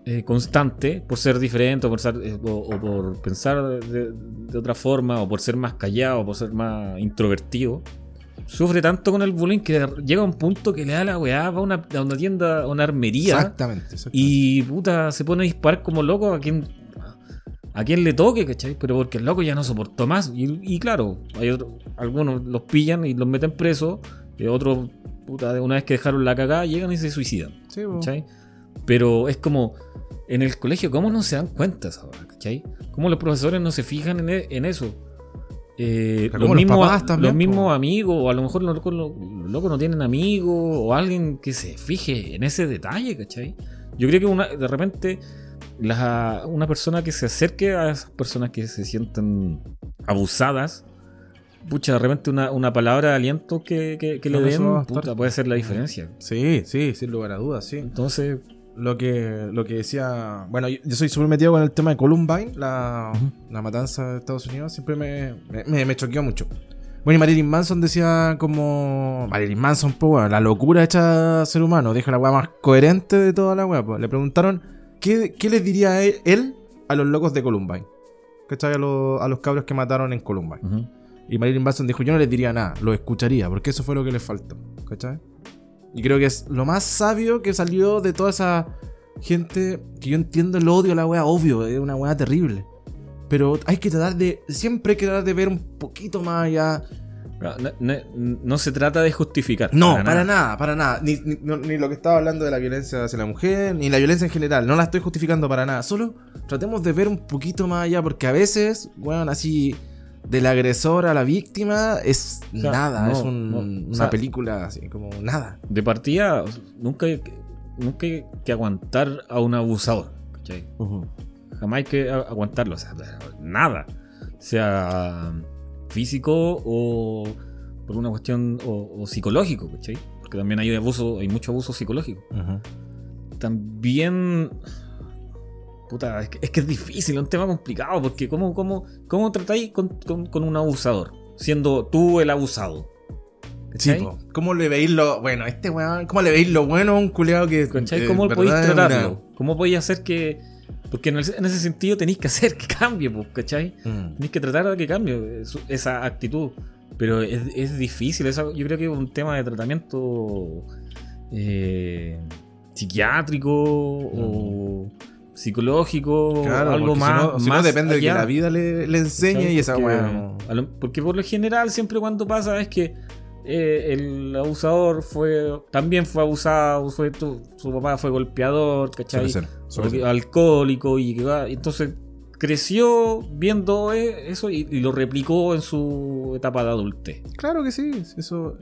eh, constante por ser diferente o por, ser, eh, o, o por pensar de, de otra forma o por ser más callado o por ser más introvertido, sufre tanto con el bullying que llega a un punto que le da la weá, va a una, a una tienda, a una armería. Exactamente, exactamente. Y puta, se pone a disparar como loco a quien a quien le toque, ¿cachai? Pero porque el loco ya no soportó más. Y, y claro, hay otro- algunos los pillan y los meten presos. Y otros, puta, una vez que dejaron la cagada, llegan y se suicidan. Sí. ¿cachai? Pero es como. en el colegio, ¿cómo no se dan cuenta ahora? ¿Cachai? ¿Cómo los profesores no se fijan en, e- en eso? Eh, los mismos, papás también, los po. mismos amigos, o a lo mejor los locos, los- los locos no tienen amigos, o alguien que se fije en ese detalle, ¿cachai? Yo creo que una, de repente la- una persona que se acerque a esas personas que se sienten abusadas, pucha, de repente una, una palabra de aliento que, que- que le den, puta, puede ser la diferencia. Sí, sí, sin lugar a dudas, sí. Entonces, Lo que, lo que decía. Bueno, yo, yo soy súper metido con el tema de Columbine, la, la matanza de Estados Unidos. Siempre me, me, me- me choqueó mucho. Bueno, y Marilyn Manson decía como. Marilyn Manson, po, weón, la locura hecha ser humano. Dijo la weá más coherente de toda la weá. po. Le preguntaron qué, qué les diría él, él a los locos de Columbine. ¿Cachai? A, los- a los cabros que mataron en Columbine. Y Marilyn Manson dijo, yo no les diría nada, lo escucharía, porque eso fue lo que les faltó. ¿Cachai? Y creo que es lo más sabio que salió de toda esa gente que yo entiendo el odio a la wea, obvio, es una wea terrible. Pero hay que tratar de, siempre hay que tratar de ver un poquito más allá. No, no- se trata de justificar. No, para, nada. para nada. Ni, ni- no- ni lo que estaba hablando de la violencia hacia la mujer, ni la violencia en general. No la estoy justificando para nada. Solo tratemos de ver un poquito más allá, porque a veces, weón, así del agresor a la víctima es O sea, nada. no, es un- no, o una sea- película así, como nada. De partida, nunca hay, que- nunca hay que aguantar a un abusador. ¿cachai? Jamás hay que aguantarlo. O sea, nada. Sea físico o por una cuestión o, o psicológico, ¿cachai? Porque también hay abuso, hay mucho abuso psicológico. También. Puta, es que, es que es difícil, es un tema complicado, porque ¿cómo, cómo, cómo tratáis con, con- con un abusador? Siendo tú el abusado. Sí, ¿Cachai? po. ¿Cómo le veis lo bueno? Este weón, ¿cómo le veis lo bueno a un culeado que. ¿Cachai? que ¿Cómo en podéis tratarlo? una- ¿Cómo podéis hacer que.? Porque en, el- en ese sentido tenéis que hacer que cambie, ¿cachai? Mm. Tenéis que tratar de que cambie su- esa actitud. Pero es, es difícil, eso yo creo que es un tema de tratamiento eh, psiquiátrico o psicológico, Claro, algo si más. no- si no, más depende de que la vida le, le enseñe y esa porque, lo- porque por lo general, siempre cuando pasa es que eh, el abusador fue también fue abusado, fue tu- su papá fue golpeador, ¿cachai? Suele ser, suele ser. alcohólico y que va- entonces creció viendo eh, eso y, y lo replicó en su etapa de adultez. Claro que sí, eso.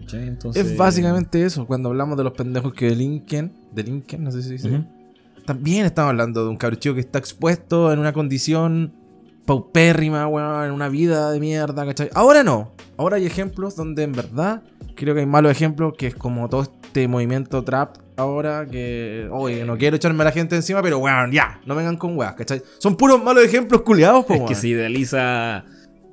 Es básicamente eso. Cuando hablamos de los pendejos que delinquen, delinquen, no sé si dice. También estamos hablando de un cabro que está expuesto en una condición paupérrima, weón, en una vida de mierda, ¿cachai? Ahora no. Ahora hay ejemplos donde en verdad creo que hay malos ejemplos, que es como todo este movimiento trap ahora, que, oye, no quiero echarme a la gente encima, pero weón, ya, no vengan con weas, ¿cachai? Son puros malos ejemplos culiados, po, Es que se idealiza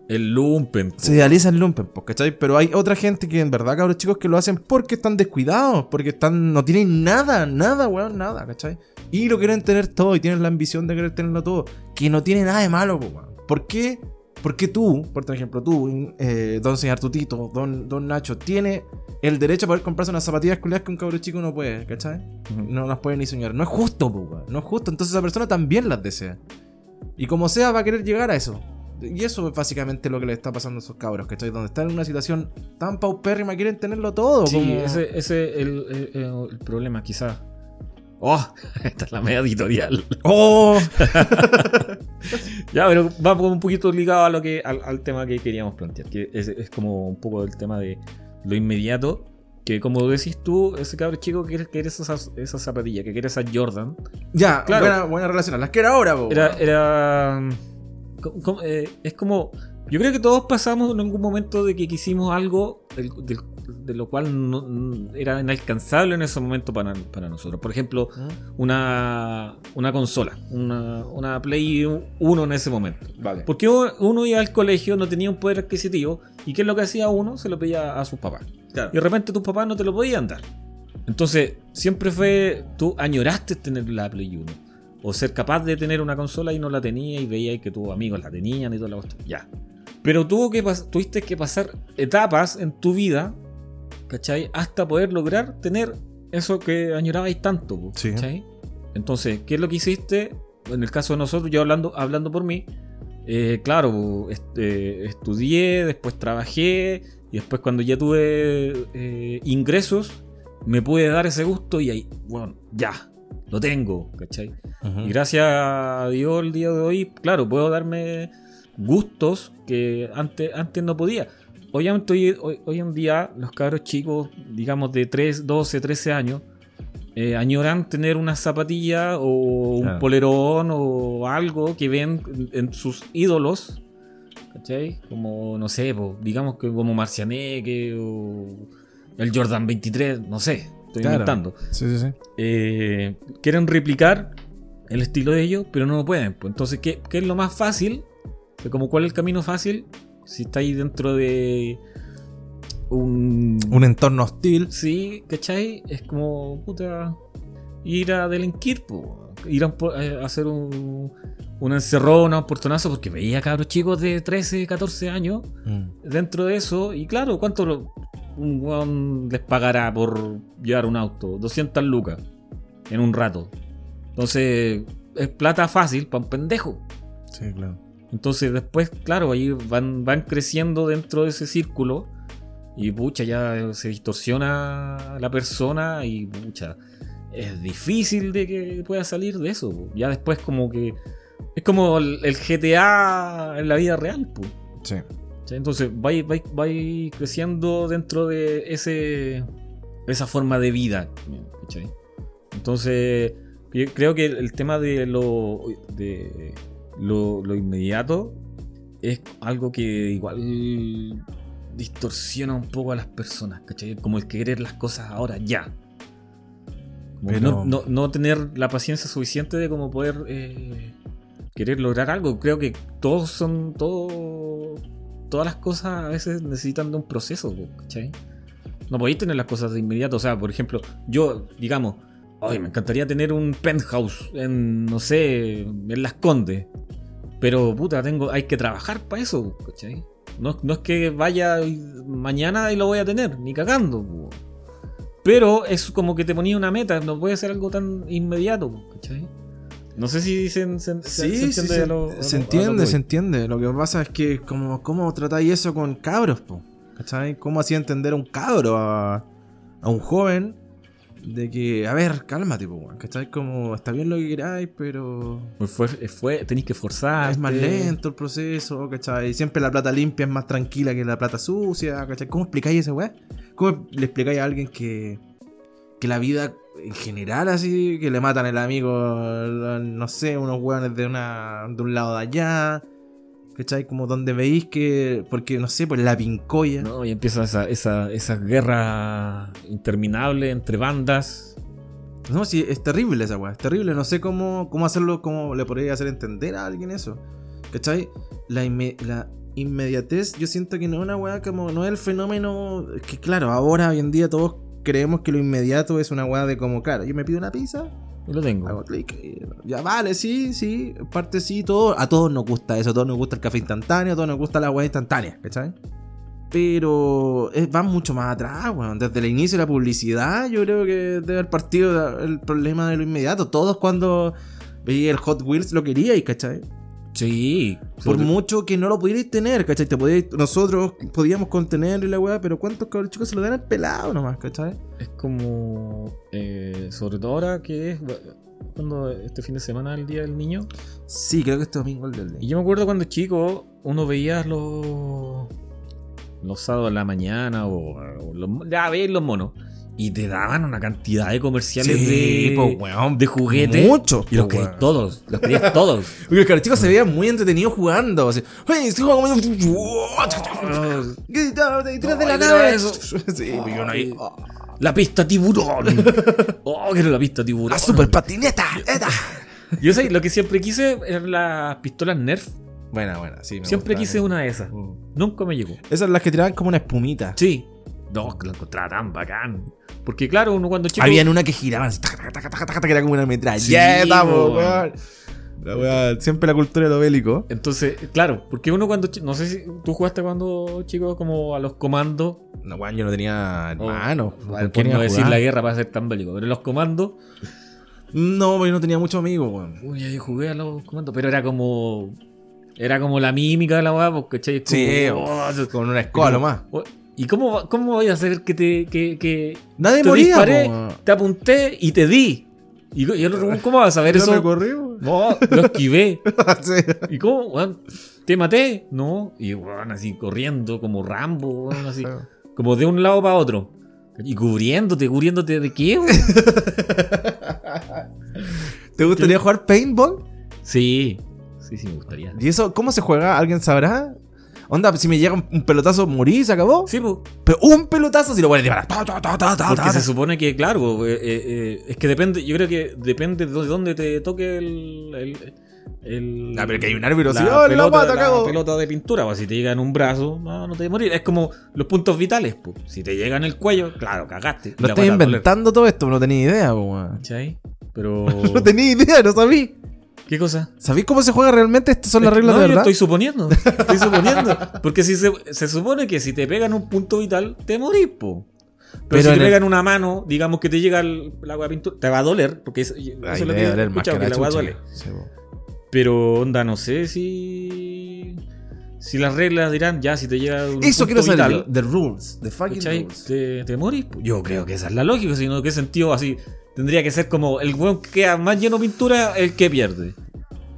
el lumpen. po. Se idealiza el lumpen, pues, ¿cachai? Pero hay otra gente que en verdad, cabros chicos, que lo hacen porque están descuidados, porque están no tienen nada, nada, weón, nada, ¿cachai? Y lo quieren tener todo y tienen la ambición de querer tenerlo todo, que no tiene nada de malo, pues, weón. ¿Por qué? Porque tú, por ejemplo, tú, eh, don señor Tutito, don, don Nacho, tiene el derecho a poder comprarse unas zapatillas culiadas que un cabro chico no puede, ¿cachai? No las puede ni soñar. No es justo, pues, weón. No es justo. Entonces esa persona también las desea. Y como sea, va a querer llegar a eso. Y eso es básicamente lo que le está pasando a esos cabros, ¿cachai? Donde están en una situación tan paupérrima, quieren tenerlo todo. Sí, como... ese es el, el- el- el problema, quizás. Oh, esta es la media editorial. ¡Oh! Ya, pero va un poquito ligado a lo que, al, al tema que queríamos plantear, que es, es como un poco el tema de lo inmediato, que como decís tú, ese cabrón chico que quiere, esas, esas zapatillas, que quiere esas Jordan, Ya, Claro. buena, buena relación. Las que era ahora, po, era, era eh, es como, yo creo que todos pasamos en algún momento de que quisimos algo del- del- de lo cual no- era inalcanzable en ese momento para, para nosotros. Por ejemplo, ¿Mm? una, una consola, una, una Play 1 en ese momento. Vale. Porque uno iba al colegio, no tenía un poder adquisitivo, y ¿qué es lo que hacía uno? Se lo pedía a sus papás. Claro. Y de repente tus papás no te lo podían dar. Entonces, siempre fue, tú añoraste tener la Play 1. O ser capaz de tener una consola y no la tenía y veías que tus amigos la tenían y toda la cuestión. Ya. Pero tuvo que tuviste que pasar etapas en tu vida, ¿cachai? Hasta poder lograr tener eso que añorabais tanto, Sí. ¿cachai? Entonces, ¿qué es lo que hiciste? En el caso de nosotros, yo hablando, hablando por mí, eh, claro, est- eh, estudié, después trabajé, y después cuando ya tuve eh, ingresos, me pude dar ese gusto y ahí, bueno, ya, lo tengo, ¿cachai? Y gracias a Dios el día de hoy, claro, puedo darme gustos que antes, antes no podía. Hoy, hoy, hoy en día los cabros chicos, digamos de 3, 12, 13 años, eh, añoran tener una zapatilla o un polerón o algo que ven en, sus ídolos, ¿cachai? Como, no sé, digamos que como Marcianeque o el Jordan 23, no sé, estoy Claro. inventando Sí, sí, sí. eh, quieren replicar el estilo de ellos, pero no lo pueden. pues. Entonces, ¿qué, qué es lo más fácil? Como cuál es el camino fácil? Si estáis dentro de un... Un entorno hostil. Sí, ¿cachai? Es como, puta, ir a delinquir, po. ir a, a hacer un, un encerrón, un portonazo, porque veía cabros chicos de 13, 14 años Mm. dentro de eso. Y claro, ¿cuánto lo- un weón les pagará por llevar un auto? 200 lucas en un rato. Entonces, es plata fácil para un pendejo. Sí, claro. Entonces, después, claro, ahí van, van creciendo dentro de ese círculo. Y pucha, ya se distorsiona la persona y pucha, es difícil de que pueda salir de eso. Ya después como que es como el, el GTA en la vida real, pues. Sí. ¿Cachai? Entonces vais, vais, vais creciendo dentro de ese esa forma de vida. ¿cachai? Entonces, yo creo que el tema de lo, de lo, lo inmediato es algo que igual distorsiona un poco a las personas, ¿cachai? Como el querer las cosas ahora, ya. Pero- no, no- no tener la paciencia suficiente de como poder eh, querer lograr algo. Creo que todos son, todo, todas las cosas a veces necesitan de un proceso, ¿cachai? No podéis tener las cosas de inmediato. O sea, por ejemplo, yo, digamos, ay, me encantaría tener un penthouse en, no sé, en Las Condes. Pero, puta, tengo, hay que trabajar para eso, ¿cachai? No, no es que vaya mañana y lo voy a tener, ni cagando. po. Pero es como que te ponía una meta, no puede ser algo tan inmediato, ¿cachai? No sé si se, se- se- Sí, se sí, entiende se, a lo- lo- se lo entiende, que se entiende. Lo que pasa es que, como, ¿cómo tratáis eso con cabros, po? ¿Cachai? ¿Cómo hacía entender a un cabro, a, a un joven, de que, a ver, cálmate, po, weón, ¿cachai? Como, está bien lo que queráis, pero Pues fue, fue, tenéis que forzar. es más lento el proceso, ¿cachai? Siempre la plata limpia es más tranquila que la plata sucia, ¿cachai? ¿Cómo explicáis esa weá? ¿Cómo le explicáis a alguien que, que la vida en general así, que le matan el amigo, no sé, unos weones de, una, de un lado de allá, ¿cachai? Como donde veis que, porque no sé, pues la pincoya. No, y empieza esa, esa, esa guerra interminable entre bandas. No, sí, es terrible esa weá, es terrible. No sé cómo, cómo hacerlo, cómo le podría hacer entender a alguien eso. ¿Cachai? La, inme- la inmediatez, yo siento que no es una weá como, no es el fenómeno. Que claro, ahora, hoy en día, todos creemos que lo inmediato es una weá de como, claro, yo me pido una pizza, Y lo tengo. hago clic, y ya vale, sí, sí, parte sí, todo. A todos nos gusta eso, a todos nos gusta el café instantáneo, a todos nos gusta la weá instantánea, ¿cachai? Pero es- va mucho más atrás, weón. Desde el inicio de la publicidad, yo creo que debe haber partido el problema de lo inmediato. Todos cuando veía el Hot Wheels lo queríais, ¿cachai? Sí. Por mucho que no lo pudierais tener, ¿cachai? Te podíais- nosotros podíamos contenerlo y la weá, pero ¿cuántos cabros chicos se lo dan al pelado nomás, ¿cachai? Es como. eh, sobre todo ahora que es. Cuando este fin de semana el día del niño. Sí, creo que este domingo el del Y yo me acuerdo cuando chico, uno veía los. Los sábados en la mañana o, o los, ya veis los monos. Y te daban una cantidad de comerciales de, po, weón, de juguetes. Muchos, Y los querías todos. Los querías todos. Porque los chicos se veían muy entretenidos jugando. Así, ¡Hey, estoy jugando ¡Detrás de la nave! Sí, y uno ahí... oh, La pista tiburón. oh, que era la pista tiburón. ¡La super patineta! ¡Eta! Yo sé, lo que siempre quise eran las pistolas Nerf. Buena, buena, sí. me Siempre quise una de esas. Mm. Nunca me llegó. Esas las que tiraban como una espumita. Sí. No, que la encontraba tan bacán. Porque claro, uno cuando chico. Habían una que giraban así, que era como una Sí, metralleta, po, weón. La weá, siempre la cultura de lo bélico. Entonces, claro, porque uno cuando. No sé si tú jugaste cuando chico como a los comandos. No, weón, yo no tenía hermanos. o- ¿con por quién iba no a decir jugar? la guerra para ser tan bélico. Pero los comandos. No, porque yo no tenía muchos amigos, weón. Uy, yo jugué a los comandos. Pero era como. Era como la mímica de la weá, porque. Es como, Sí, oh, con una escoba oh, ¿Y cómo, cómo voy a hacer que te. que, que Nadie te moría, disparé, te apunté y te di? Y, y el otro, ¿cómo vas a saber eso? weón. No, lo esquivé. Sí. ¿Y cómo, weón? ¿Te maté? No. Y weón, así corriendo como Rambo, weón, así. Como de un lado para otro. Y cubriéndote, cubriéndote de qué. ¿Te gustaría jugar paintball? Sí, sí, sí, me gustaría. ¿Y eso cómo se juega? ¿Alguien sabrá? Onda, si me llega un- pelotazo, morí, se acabó. Sí, pues. Pero un pelotazo si lo a disparar. Porque se supone que, claro, eh, eh, eh, es que depende, yo creo que depende de dónde te toque el. el, el- Ah, pero que hay un árbitro la ¡oh, la pelota, pata, la cago! pelota de pintura, pues si te llega en un brazo, no, no te vas a morir. Es como los puntos vitales, pues. Si te llega en el cuello, claro, cagaste. Lo doler, inventando todo esto, no tenía idea. ¿Cachai? Pero. No tenía idea, no sabí. ¿Qué cosa? ¿Sabéis cómo se juega realmente? Estas son las reglas no, de yo verdad. estoy suponiendo. Estoy suponiendo. Porque si se, se supone que si te pegan un punto vital, te morís, po. Pero, Pero si te el- pegan una mano, digamos que te llega el, el agua de pintura, te va a doler, porque eso, eso Ay, es lo debe que doler más que que la el agua duele. Sí. Pero, onda, no sé si... Si las reglas dirán, ya, si te llega un Eso punto quiero saber. vital, yo. The rules. The fucking ¿cachai? rules. Te, te morís. po. Yo creo que esa es la lógica, sino qué sentido así... Tendría que ser como el weón que queda más lleno de pintura, el que pierde.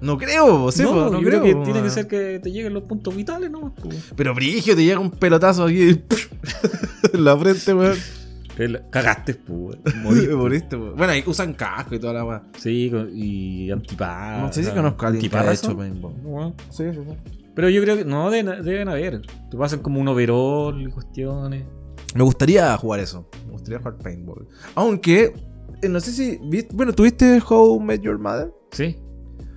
No creo, sí, no, no yo creo. creo que tiene que ser que te lleguen los puntos vitales, ¿no? Pero Brigio, te llega un pelotazo aquí en la frente, weón. Cagaste, pues. Moriste. Moriste. Bueno, ahí usan casco y toda la weá. Sí, y antiparras. No sé si conozco a alguien que. No, Sí, sí, sí. Pero yo creo que no, deben, deben haber. Te pasan como un overall y cuestiones. Me gustaría jugar eso. Me gustaría jugar paintball. Aunque, eh, no sé si. Bueno, ¿tuviste How Met Your Mother? Sí.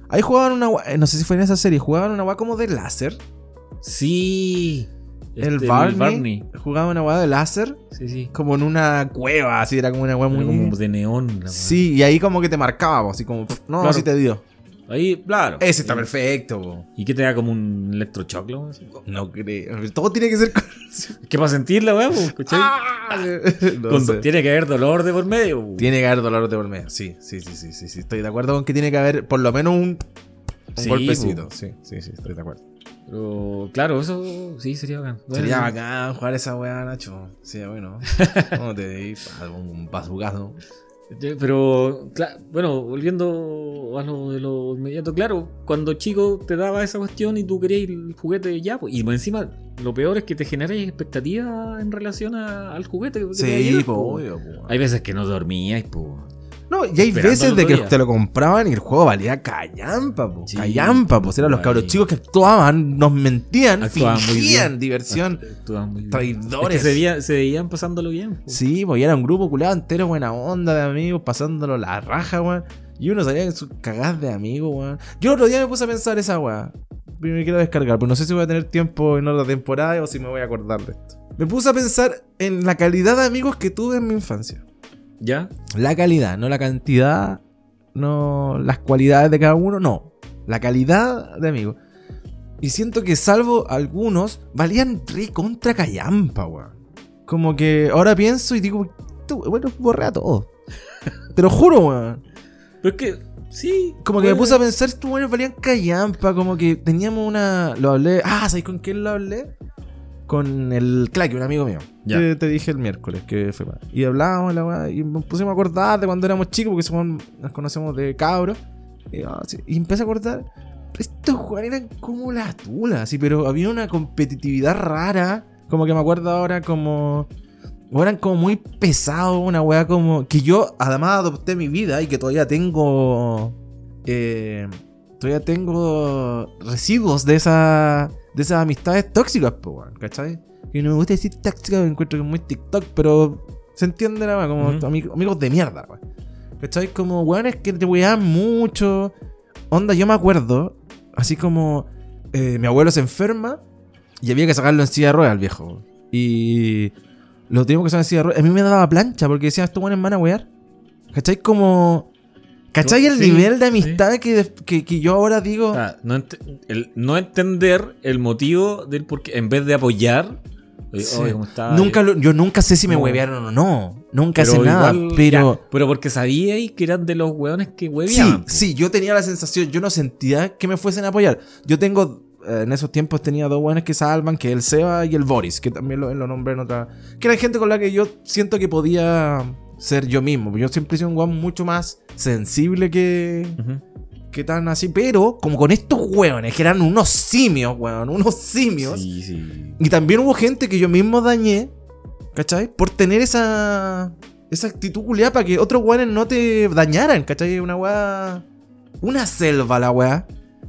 Ahí jugaban una eh, No sé si fue en esa serie. Jugaban una weá como de láser. Sí. el, Este, Barney, Jugaba una weá de láser. Sí, sí. Como en una cueva. Así era como una Era muy. como de neón. Sí, y ahí como que te marcaba, así como. pff, No, Claro. así te dio. Ahí, claro. Ese está perfecto, po. ¿Y qué te da como un electrochoc? la weá? No creo. Todo tiene que ser con. ¿Qué para sentir la weá, po, ¿cachai? No Con-. Tiene que haber dolor de por medio. po. Tiene que haber dolor de por medio. Sí, sí, sí, sí, sí, sí. Estoy de acuerdo con que tiene que haber por lo menos un, un Sí, golpecito. po. Sí, sí, sí, estoy de acuerdo. Pero, claro, eso sí sería bacán. Sería bacán jugar esa weá, Nacho. Sí, bueno. ¿Cómo te di? Un bazugazo. Pero, bueno, volviendo a lo de lo inmediato, claro, cuando chico te daba esa cuestión y tú querías el juguete ya, pues, y encima, lo peor es que te generáis expectativas en relación a- al juguete. que te Sí, po, po. obvio, po. Hay veces que no dormíais, pues. No, y hay veces de que día. te lo compraban y el juego valía callampa, po. Sí, callampa, pues eran los cabros chicos que actuaban, nos mentían, Actuaban fingían diversión. Muy. Traidores. Es que se, veía- se veían pasándolo bien. po. Sí, pues era un grupo culado entero, buena onda de amigos, pasándolo la raja, weón. Y uno salía en sus cagadas de amigos, weón. Yo el otro día me puse a pensar esa weá. Y me quiero descargar, pero no sé si voy a tener tiempo en otra temporada o si me voy a acordar de esto. Me puse a pensar en la calidad de amigos que tuve en mi infancia. ¿Ya? La calidad, no la cantidad, no las cualidades de cada uno, no. La calidad de amigos. Y siento que salvo algunos, valían re contra callampa, weón. Como que ahora pienso y digo, "Tú, bueno, borré a todos. Te lo juro, weón. Pero es que, sí. Como que me puse a pensar, estos buenos valían callampa, como que teníamos una... Lo hablé... Ah, ¿sabes con quién lo hablé? Con el Claque, un amigo mío. Ya. Que te dije el miércoles que fue. Y hablábamos la weá, y nos pusimos a acordar de cuando éramos chicos, porque somos, nos conocemos de cabros. Y, sí, y empecé a acordar. Estos jugadores eran como la tula, así, pero había una competitividad rara. Como que me acuerdo ahora como. o eran como muy pesados, una weá como. Que yo además adopté mi vida y que todavía tengo. eh, todavía tengo residuos de esa. De esas amistades tóxicas, po, weón, ¿cachai? Y no me gusta decir tóxicas, me encuentro que es muy TikTok, pero se entiende la weá, como Ujú. amig- amigos de mierda, weón. ¿Cachai? Como weones que te weaban mucho. Onda, yo me acuerdo, así como eh, mi abuelo se enferma y había que sacarlo en silla de ruedas al viejo. Y lo teníamos que sacar en silla de ruedas. A mí me daba plancha porque decían, estos buenos van a wear. ¿Cachai? Como. ¿Cachai el Sí, nivel de amistad que, que, que yo ahora digo? Ah, no, ent- el- no entender el motivo del por qué, en vez de apoyar. oye, Sí. oye, ¿cómo está? Nunca lo- yo nunca sé si me No. huevearon o no. Nunca Pero sé nada. pero. ya, pero porque sabíais que eran de los hueones que Sí, hueveaban. po. sí, yo tenía la sensación, yo no sentía que me fuesen a apoyar. Yo tengo, eh, en esos tiempos tenía dos buenos que salvan, que el Seba y el Boris, que también lo, lo nombré en otra... Que eran gente con la que yo siento que podía ser yo mismo. Yo siempre he sido un weón mucho más sensible que, Ujú. que tan así. Pero como con estos weones, que eran unos simios, weón, unos simios. Sí, sí. Y también hubo gente que yo mismo dañé, ¿cachai? Por tener esa, esa actitud culiada para que otros weones no te dañaran, ¿cachai? Una weá. Una selva la weá.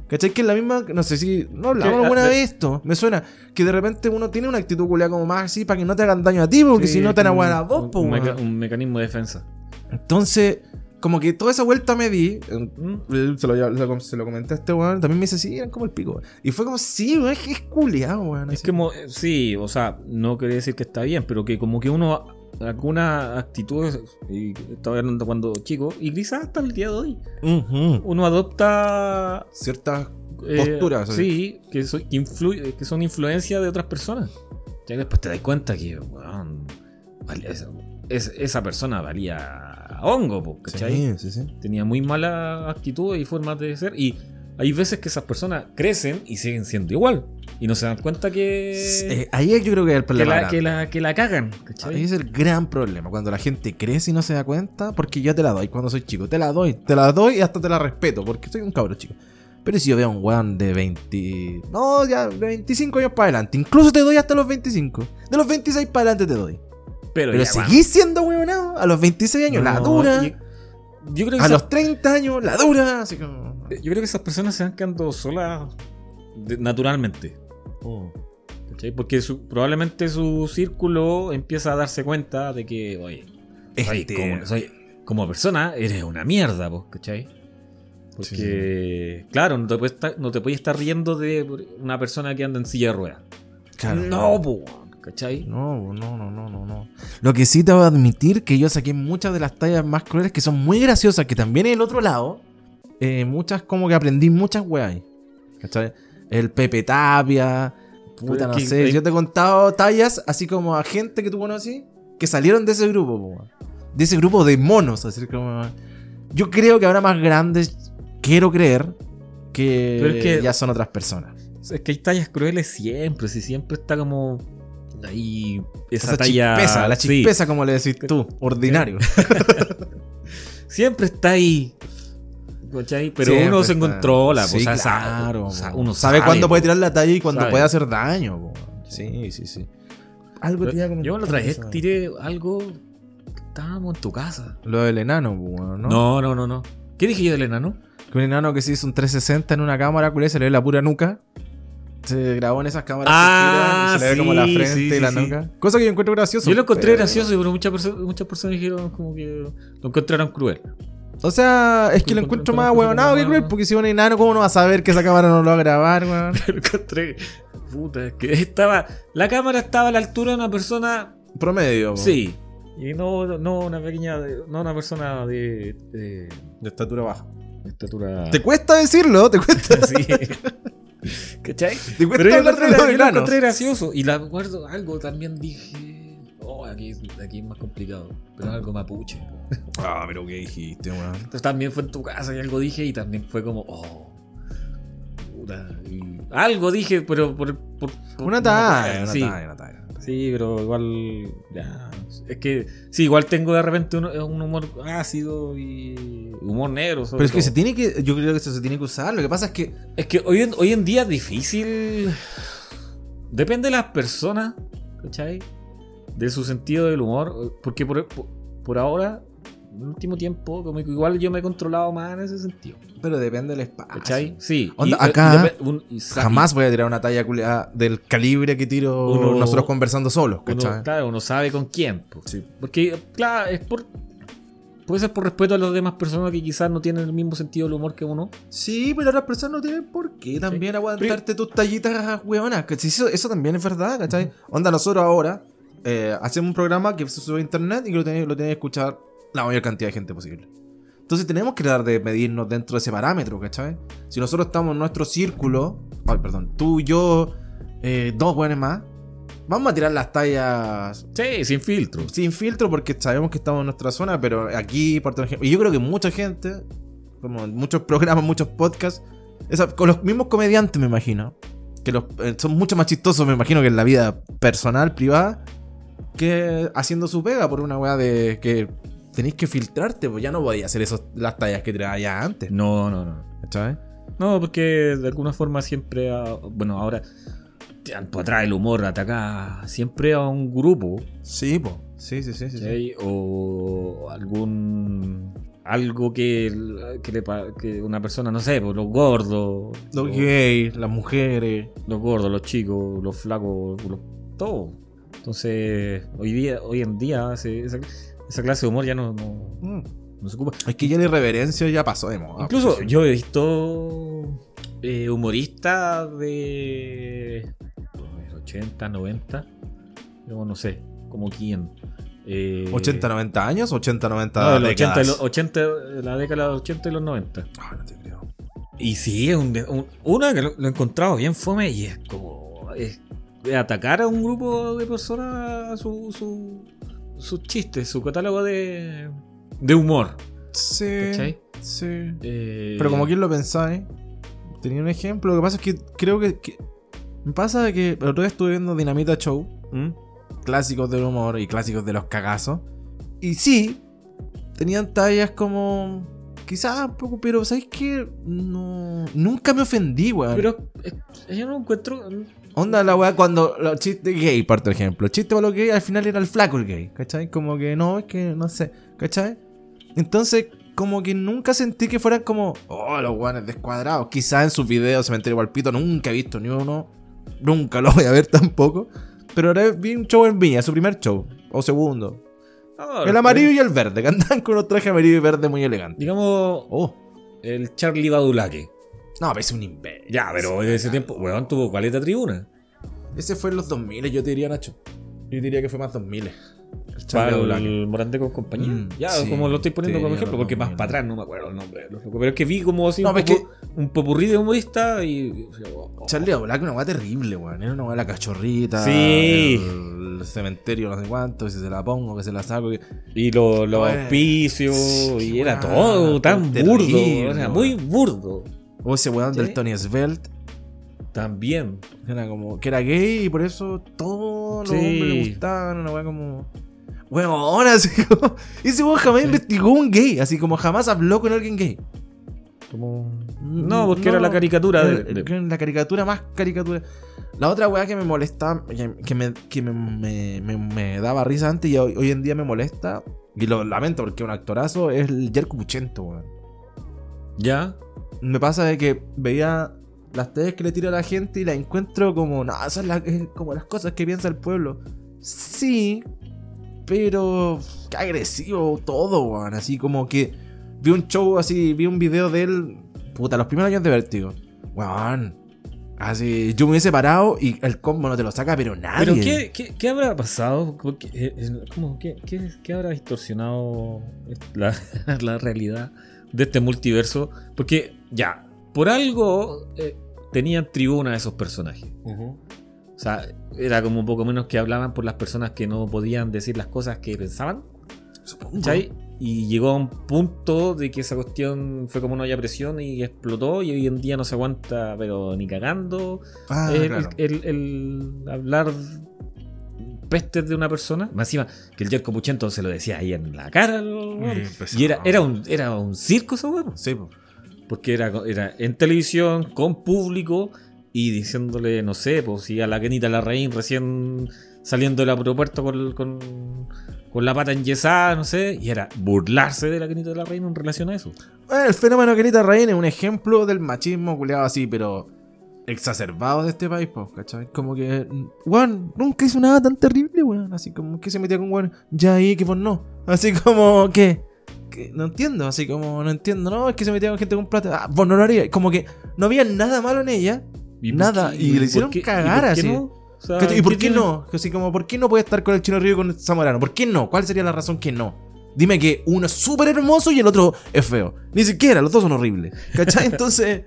¿Cachai? Que es la misma. No sé si. No hablamos Que, alguna ah, de- vez esto. Me suena. Que de repente uno tiene una actitud culiada como más así para que no te hagan daño a ti, porque Sí, si no te van a como wear a vos, un, po, un meca- un mecanismo de defensa. Entonces, como que toda esa vuelta me di. eh, Mm. Se lo, se lo- se comenté a este weón. También me dice, sí, eran como el pico. Y fue como, sí, weón, es culiado, weón. Es como, eh, sí, o sea, no quiere decir que está bien, pero que como que uno, algunas actitudes, y estaba hablando cuando chico, y quizás hasta el día de hoy, uno adopta Ciertas eh, Posturas, Sí, que, so- que son influencia de otras personas. Ya que después te das cuenta que valía- esa, es- esa persona valía hongo, ¿cachai? Sí, sí, sí. Tenía muy mala actitud y formas de ser. Y hay veces que esas personas crecen y siguen siendo igual. Y no se dan cuenta que, Eh, ahí yo creo que es el que, problema. la, que, la, que la cagan. Ahí ¿cachai? es el gran problema, cuando la gente crece y no se da cuenta, porque yo te la doy cuando soy chico, te la doy, te la doy y hasta te la respeto, porque soy un cabro chico. Pero si yo veo a un weón de 20... No, ya de 25 años para adelante, incluso te doy hasta los 25. De los 26 para adelante te doy. Pero, Pero ya, seguís siendo weonado a los 26 años, la dura. y- yo creo que A esa- los 30 años, la dura. Así como... yo creo que esas personas se van quedando solas de- Porque su- probablemente su círculo empieza a darse cuenta de que, oye, Este- como, soy- como persona eres una mierda, pues, ¿cachai? Porque, claro, no te, puedes estar, no te puedes estar riendo de una persona que anda en silla de ruedas. Claro. No, pues, ¿cachai? No, no, no, no, no, no. Lo que sí te voy a admitir que yo saqué muchas de las tallas más crueles que son muy graciosas, que también es el otro lado. eh, muchas como que aprendí muchas weas ahí. ¿Cachai? El Pepe Tapia. Puta, no sé. Yo te he contado tallas así como a gente que tú conoces que salieron de ese grupo, weón. De ese grupo de monos, así como. Yo creo que ahora más grandes, quiero creer que, Pero es que- ya son otras personas. Es que hay tallas crueles siempre, si siempre está como ahí esa, Esa talla. chispeza, la sí, chispeza, como le decís tú, ordinario. siempre está ahí. ¿Cachai? Pero Siempre uno se está. controla, Sí, pues, claro, o sea, po. uno sabe, sabe cuándo puede tirar la talla y cuándo Sabe. puede hacer daño. po. Sí, sí, sí. Algo te comentar Yo la otra vez tiré algo. Estábamos en tu casa. Lo del enano, po, ¿no? No, no, no, no. ¿Qué dije yo del enano? Que un enano que se hizo un 360 en una cámara, culé, se le ve la pura nuca. Se grabó en esas cámaras Ah, que giran y se le ve como la frente sí, y la sí. nuca. Cosa que yo encuentro gracioso. Yo lo encontré pero- gracioso, pero muchas, perso- muchas personas dijeron como que lo encontraron cruel. O sea, es que lo encuentro más huevonado que cruel, porque si un enano, ¿cómo no va a saber que esa cámara no lo va a grabar, weón? lo encontré. Puta, es que estaba. La cámara estaba a la altura de una persona. Promedio, po. Sí. Y no, no una pequeña. No una persona de. de, De estatura baja. de estatura. Te cuesta decirlo, te cuesta. Sí. ¿Cachai? Te cuesta Pero yo, hablar encontré, de los yo lo encontré gracioso. Y la acuerdo algo también dije. Aquí, aquí es más complicado. Pero algo mapuche. Ah, pero qué dijiste, weón. Entonces también fue en tu casa y algo dije y también fue como, oh. Puta. y algo dije, pero por. por- por- Una talla, una sí, talla, una talla. Sí, pero igual. Ya. Es que. Sí, igual tengo de repente un, un humor ácido y. Humor negro. sobre Pero es que todo. se tiene que. Yo creo que eso se tiene que usar. Lo que pasa es que. Es que hoy en, hoy en día es difícil. Depende de las personas, ¿cachai? De su sentido del humor. Porque por, por, ahora, en el último tiempo, como que igual yo me he controlado más en ese sentido. Pero depende del espacio. ¿Cachai? Sí. Onda, Y- acá, y depe- un- y sa- Jamás voy a tirar una talla culiada del calibre que tiro Uno- nosotros conversando solos, Uno, ¿cachai? claro, uno sabe con quién. po. Sí. Porque, claro, es por. Puede ser por respeto a las demás personas que quizás no tienen el mismo sentido del humor que uno. Sí, pero otras personas no tienen por qué también aguantarte tus tallitas hueonas. Eso, eso también es verdad, ¿cachai? Onda, nosotros ahora eh, hacemos un programa que se sube a internet y que lo tiene, lo tiene que escuchar la mayor cantidad de gente posible. Entonces tenemos que tratar de medirnos dentro de ese parámetro, ¿cachai? Si nosotros estamos en nuestro círculo, ay, perdón, tú, yo, eh, dos hueones más, vamos a tirar las tallas Sí, sin filtro. sin filtro porque sabemos que estamos en nuestra zona, pero aquí, por ejemplo, y yo creo que mucha gente, como en muchos programas, muchos podcasts, esa- con los mismos comediantes, me imagino, que los, eh, son mucho más chistosos, me imagino, que en la vida personal, privada, que haciendo su pega por una weá de que tenéis que filtrarte, pues ya no podías hacer esos, las tallas que tiraba ya antes. No, no, no. ¿Cachai? No, porque de alguna forma siempre. ha- bueno, ahora. Tiempo atrás el humor ataca siempre a un grupo. Sí, pues. Sí, sí, sí, sí. O algún. Algo que, que, le que una persona, no sé, pues, los gordos. Los los- gays, las mujeres. los gordos, los chicos, los flacos, los- todo. Entonces, hoy día, hoy en día, se- esa, esa clase de humor ya no, no, Mm. no se ocupa. Es que ya la irreverencia ya pasó de moda. Incluso pues. yo he visto eh, humoristas de pues, 80, 90, yo no sé, como quién. Eh, 80, 90 años, 80, 90 no, de los 80, décadas. y los 80, la década de los 80 y los 90. Ah, no te creo. Y sí, es un, un- una que lo, lo he encontrado bien fome y es como es atacar a un grupo de personas su, su, sus chistes, su catálogo de, de humor. Sí. ¿Cachai? Sí. Eh, Pero como quien lo pensáis, tenía un ejemplo. Lo que pasa es que creo que. que- me pasa que el otro día estuve viendo Dinamita Show, ¿Mm? clásicos del humor y clásicos de los cagazos. Y sí, tenían tallas como. Quizás un poco, pero ¿sabes qué? No. Nunca me ofendí, weón. Pero eh, yo no encuentro. Onda la weá cuando los chistes gay, por ejemplo. El chiste para los gay al final era el flaco el gay, ¿cachai? Como que no, es que no sé, ¿cachai? Entonces, como que nunca sentí que fueran como, oh, los guanes descuadrados. Quizás en sus videos Cementerio Palpito nunca he visto ni uno, nunca lo voy a ver tampoco. Pero ahora vi un show en Viña, su primer show, o segundo. El amarillo y el verde, que andan con unos trajes amarillo y verde muy elegantes. Digamos, Oh, el Charlie Badulaque. No, pero es un imbécil. Ya, pero en ese tiempo, weón, tuvo caleta tribuna. Ese fue en los 2000, yo te diría, Nacho. Yo diría que fue más 2000. El Para el Morante con compañía. Mm, ya, sí, como lo estoy poniendo como ejemplo, porque más 2000. para atrás no me acuerdo el nombre. Pero es que vi como así No, un, popu- un popurrí de humorista y. oh, Charlie Black una weá terrible, weón. Era una weá la cachorrita. Sí. El cementerio, no sé cuánto, que si se la pongo, que se la saco. que- Y lo- los Bueno, auspicios, y era todo tan burdo, terrible, era muy burdo. O ese weón ¿Sí? del Tony Svelte, También. era como, que era gay y por eso todos los Sí. hombres le gustaban. Una weá como. Weón, así como. Ese weón jamás investigó un gay, así como jamás habló con alguien gay. Como... No, porque era la caricatura Era- de, de- La caricatura más caricatura. La otra weá que me molestaba, que, que me, que me, me- me- me daba risa antes y hoy, hoy en día me molesta, y lo lamento porque es un actorazo, es el Jerko Puchento, weón. ¿Ya? Me pasa de que veía las teles que le tiro a la gente y la encuentro como, no, esas son como las cosas que piensa el pueblo. Sí, pero qué agresivo todo, weón. Así como que vi un show así, vi un video de él, puta, los primeros años de Vértigo. Weón. Así, yo me hubiese parado y el combo no te lo saca, pero nadie. ¿Pero qué, qué, qué habrá pasado? Eh, eh, ¿cómo? ¿Qué, qué, qué habrá distorsionado la, la realidad de este multiverso? Porque, ya, por algo eh, tenían tribuna esos personajes. Ujú. O sea, era como un poco menos que hablaban por las personas que no podían decir las cosas que pensaban. Supongo. ¿Cachai? Y llegó a un punto de que esa cuestión fue como una olla presión y explotó y hoy en día no se aguanta, pero ni cagando. Ah, el, claro. el- el hablar pestes de una persona. Más encima que el Jerko Puchento se lo decía ahí en la cara. pesado. y era, era, un, era un circo ese weón. Sí, po. Porque era, era en televisión, con público y diciéndole, no sé, pues si a la Kenita Larraín recién saliendo del aeropuerto con, con, con la pata enyesada, no sé, y era burlarse de la Kenita Larraín en relación a eso. Bueno, el fenómeno Kenita Rain es un ejemplo del machismo culeado así, pero exacerbado de este país, pues, ¿cachai? Como que, weón, nunca hizo nada tan terrible, weón. Así como que se metía con weón, ya ahí que vos no. Así como que, que no entiendo, así como no entiendo, no, es que se metía con gente con plata. Ah, vos no lo harías. Como que no había nada malo en ella. Nada, y le por hicieron cagar qué así. no? O sea, ¿Cachai? ¿Y por qué tiene? no? Así como, ¿por qué no puede estar con el chino río y con el zamorano? ¿Por qué no? ¿Cuál sería la razón que no? Dime que uno es súper hermoso y el otro es feo. Ni siquiera, los dos son horribles. ¿Cachai? Entonces,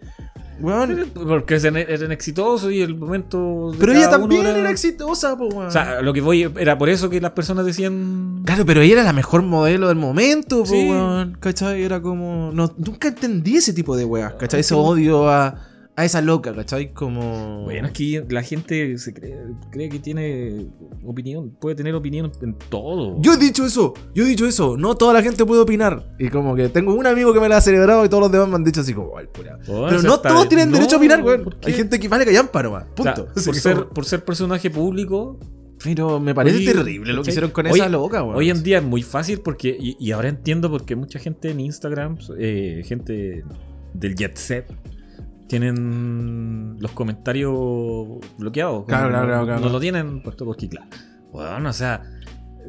Porque eran, eran exitosos y el momento. Pero ella también era exitosa, po, weón. O sea, lo que voy era por eso que las personas decían. Claro, pero ella era la mejor modelo del momento, po, Sí. weón. ¿Cachai? Era como. No, nunca entendí ese tipo de weas, ¿cachai? Ese odio a, a esa loca, ¿cachai? Como. Bueno, es que la gente se cree, cree que tiene opinión, puede tener opinión en todo. Yo he dicho eso, yo he dicho eso. No toda la gente puede opinar. Y como que tengo un amigo que me la ha celebrado y todos los demás me han dicho así como, ay, pura. Bueno, Pero no todos tienen No, derecho a opinar, weón. Hay gente que vale callampa nomás. O sea, Punto. por, ser, como- por ser personaje público. Pero me parece Oye, terrible lo que hicieron con Hoy- esa loca, weón. Hoy en día es muy fácil porque, y, y ahora entiendo por qué mucha gente en Instagram, eh, gente del jet set, tienen los comentarios bloqueados. Claro, claro, claro, no- claro. No lo tienen puesto porque, claro. Bueno, o sea,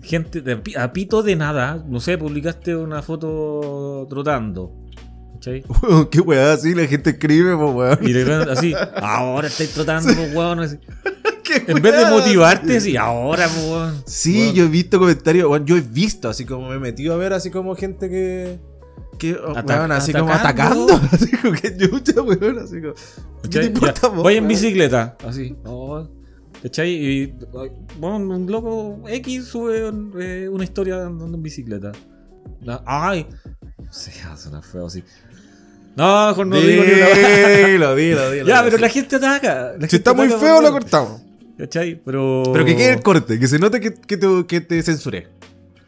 gente de, a pito de nada, no sé, publicaste una foto trotando. ¿Cachai? Qué weá, así la gente escribe, po, weón. Y de repente así, ahora estáis trotando, pues, weón. así. En vez de motivarte, así, ahora, pues, weón. Sí, Weón. yo he visto comentarios, weón, yo he visto, así como me he metido a ver, así como gente que. Que oh, Ata- weón, así como atacando. atacando. Así como que yucha, weón, así como. ¿Qué te importa, vos, Voy en bicicleta, así. Oh, ¿Cachai? Y bueno, un loco X sube eh, una historia andando en bicicleta. La- ay, se suena feo así. No, mejor no digo ni una Dilo, dilo, dilo. Ya, pero la gente ataca. la Si gente está muy ataca feo, lo cortamos. ¿Cachai? Pero. Pero que quede el corte, que se note que, que, te, que te censuré.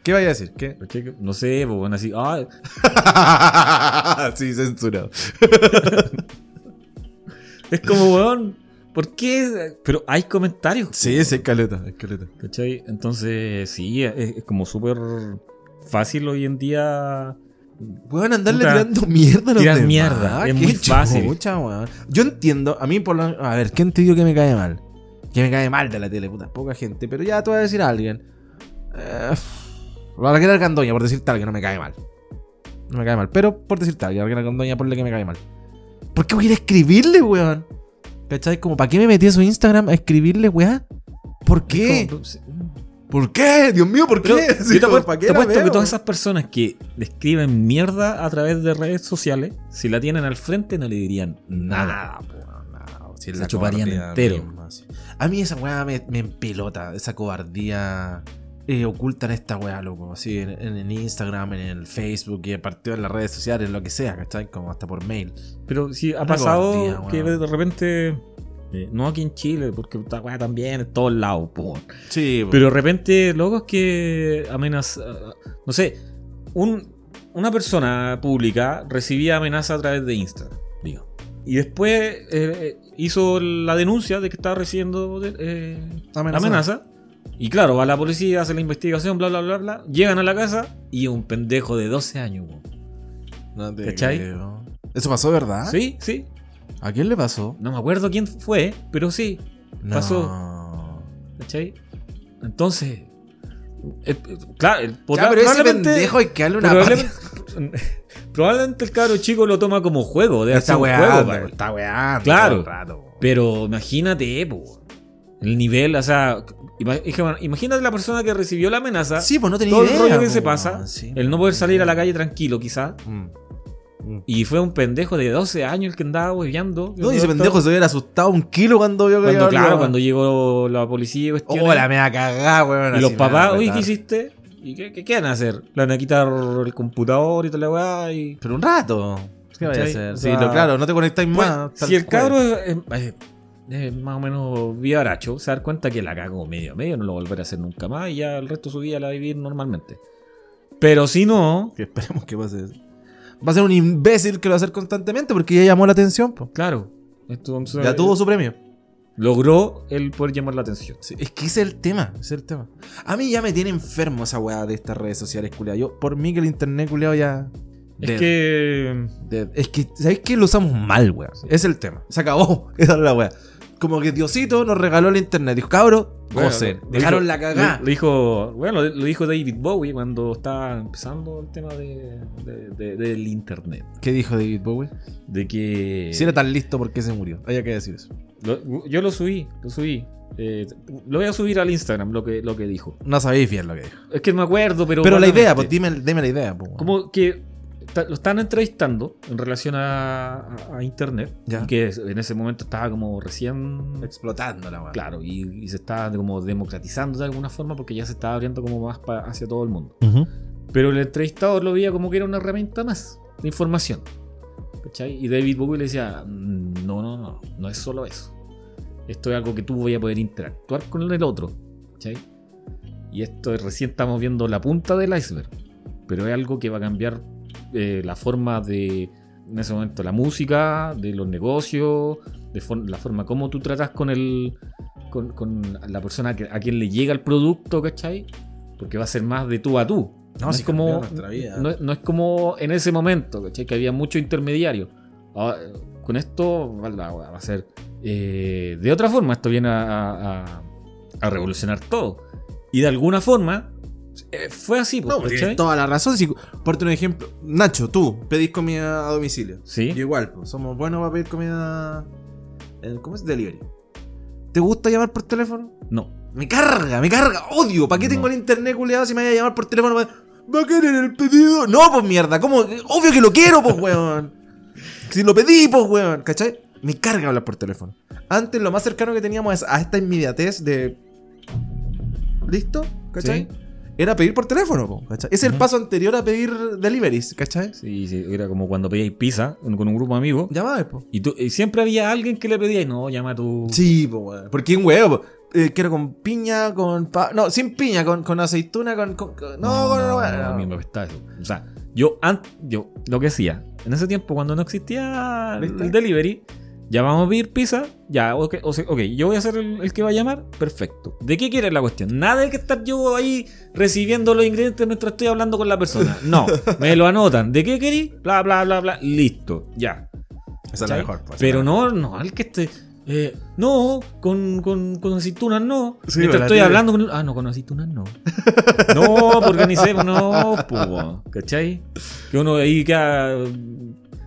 ¿Qué vaya a decir? ¿Qué? No sé, pues bueno, así. Ay, sí, censurado. es como, weón. ¿Por qué? Pero hay comentarios. Sí, es escaleta, escaleta. ¿Cachai? Entonces, sí, es, es como súper fácil hoy en día. Pueden andarle Puta, tirando mierda a los demás. mierda, es Qué muy fácil. chucha, weón. Yo entiendo, a mí por lo A ver, ¿quién te digo que me cae mal? Que me cae mal de la tele, puta, poca gente. Pero ya te voy a decir a alguien. Eh, Raquel Candoña, por decirte alguien, no me cae mal. No me cae mal. Pero por decirte alguien, Raquel Candoña, ponle que me cae mal. ¿Por qué voy a ir a escribirle, weón? ¿Cachai? Como, ¿para qué me metí a su Instagram a escribirle, weón? ¿Por qué? Como- sí. ¿Por qué? Dios mío, ¿por Pero qué? Yo te ¿para qué te la apuesto que todas esas personas que le escriben mierda a través de redes sociales, si la tienen al frente no le dirían nada. Nada, po, nada. Si es Se la chuparían entero. misma, sí. A mí esa weá me, me empelota, esa cobardía eh, oculta en esta weá, loco. Así en, en Instagram, en el Facebook y partido en las redes sociales, lo que sea, ¿cachai? Como hasta por mail. Pero sí, ha Una pasado que de repente, eh, no aquí en Chile, porque esta weá también en todos lados, po. Sí. Pero de repente, locos que amenazan. No sé, un- una persona pública recibía amenaza a través de Instagram, digo. Y después eh, hizo la denuncia de que estaba recibiendo eh, Amenaza. amenaza. Y claro, va la policía, hace la investigación, bla, bla, bla, bla. Llegan a la casa y un pendejo de 12 años. weón. No te ¿cachai? creo. ¿Eso pasó, verdad? Sí, sí. ¿A quién le pasó? No me acuerdo quién fue, pero sí. No. Pasó. ¿Cachai? Entonces. eh, claro, el- Ya, pero ese probablemente- pendejo hay que darle una probablemente, probablemente el cabro chico lo toma como juego. Debe Está weando, juego, está weando. Claro. rato. Pero imagínate, po, el nivel, o sea, imagínate la persona que recibió la amenaza. Sí, pues no tenía todo idea. el rollo que po, se pasa, sí. el no poder salir a la calle tranquilo, quizás. Mm. Mm. Y fue un pendejo de 12 años el que andaba hueveando. No, y ese pendejo se hubiera asustado un kilo cuando vio que Cuando, claro, cuando llegó la policía y cuestiones. Oh, la me va a cagar, weón. Y los papás, oye, ¿qué hiciste? ¿Y qué, qué, qué van a hacer? Le van a quitar el computador y toda la weá. Y... Pero un rato. ¿Qué vaya a hacer? O Sí, sea, lo, claro, no te conectáis Pues, más. si el cabro es, es- es más o menos vivaracho, se da cuenta que la cagó medio a medio, no lo volverá a hacer nunca más y ya el resto de su vida la va a vivir normalmente. Pero si no, Que esperemos que pase eso. Va a ser un imbécil que lo va a hacer constantemente porque ya llamó la atención. po. claro, entonces, Ya tuvo su premio. logró el poder llamar la atención. Sí, es que ese es el tema, ese es el tema. A mí ya me tiene enfermo esa weá de estas redes sociales, culiado. Yo, por mí que el internet, culiado, ya... Es que dead. Es que, ¿sabéis qué? Lo usamos mal, weá. Es el tema. Se acabó. Esa es la weá. Como que Diosito nos regaló el internet. Dijo, cabro, Bueno, gocen. Dejaron dijo- la cagada. Lo, dijo, bueno, lo, dijo David Bowie cuando estaba empezando el tema de, de- de- del internet. ¿Qué dijo David Bowie? De que. Si era tan listo, ¿por qué se murió? Había que decir eso. Lo- yo lo subí, lo subí. Eh, lo voy a subir al Instagram, lo que, lo que dijo. No sabéis bien lo que dijo. Es que no me acuerdo, pero. Pero la idea, pues vagamente. dime, dime la idea. pues. Como que lo están entrevistando en relación a, a- a internet. Ya. Que en ese momento estaba como recién. Explotando la weá. Claro, y, y se estaba como democratizando de alguna forma porque ya se estaba abriendo como más pa- hacia todo el mundo. Pero el entrevistador lo veía como que era una herramienta más de información. ¿Cachai? Y David Bowie le decía, "Mm, no, no, no. no es solo eso. Esto es algo que tú voy a poder interactuar con el otro. ¿cachai? Y esto es, recién estamos viendo la punta del iceberg. Pero es algo que va a cambiar eh, la forma de, en ese momento, la música, de los negocios, de for- la forma como tú tratas con el con, con la persona que- a quien le llega el producto, ¿cachai? Porque va a ser más de tú a tú. No, es si como, vida. no, no es como en ese momento, ¿cachai? Que había mucho intermediario. Ahora, con esto va, a ser eh, de otra forma. Esto viene a, a- a revolucionar todo. Y de alguna forma eh, fue así, pues, No, ¿cachai? tienes toda la razón. Si, por un ejemplo, Nacho, tú pedís comida a domicilio. Sí. Yo igual, pues, somos buenos para pedir comida. ¿Cómo es? Delivery. ¿Te gusta llamar por teléfono? No. Me carga, me carga, odio. ¿Para qué No. tengo el internet culiado si me voy a llamar por teléfono? ¿Va va a querer el pedido? No, pues mierda, ¿cómo? Obvio que lo quiero, pues weón. Si lo pedí, pues weón, ¿cachai? Me carga hablar por teléfono. Antes lo más cercano que teníamos es a esta inmediatez de. ¿Listo? ¿Cachai? Sí. Era pedir por teléfono, po, ¿cachai? Es el paso anterior a pedir deliveries, ¿cachai? Sí, sí, era como cuando pedíais pizza con un grupo de amigos. Llamabas, po. Y, tú, y siempre había alguien que le pedía y no, llama a tu. Sí, pues, weón. Porque un huevo, po. Eh, quiero con piña, con. pa- No, sin piña, con, con aceituna, con. con- con- no, con. No, a mí me apestaba eso. O sea, yo, an- yo lo que hacía, en ese tiempo cuando no existía ¿Viste? el delivery, ya vamos a pedir pizza, ya, ok, ok, yo voy a ser el, el que va a llamar, perfecto. ¿De qué quieres la cuestión? Nada de que estar yo ahí recibiendo los ingredientes mientras estoy hablando con la persona. No, me lo anotan. ¿De qué querís? Bla, bla, bla, bla, listo, ya. Esa es la mejor, pues, Pero no, no, al que esté. eh, no, con, con, con aceitunas no. Sí, Mientras la estoy hablando con. Ah, no, con aceitunas no. no, porque organicemos, no, pues, ¿cachai? Que uno ahí queda.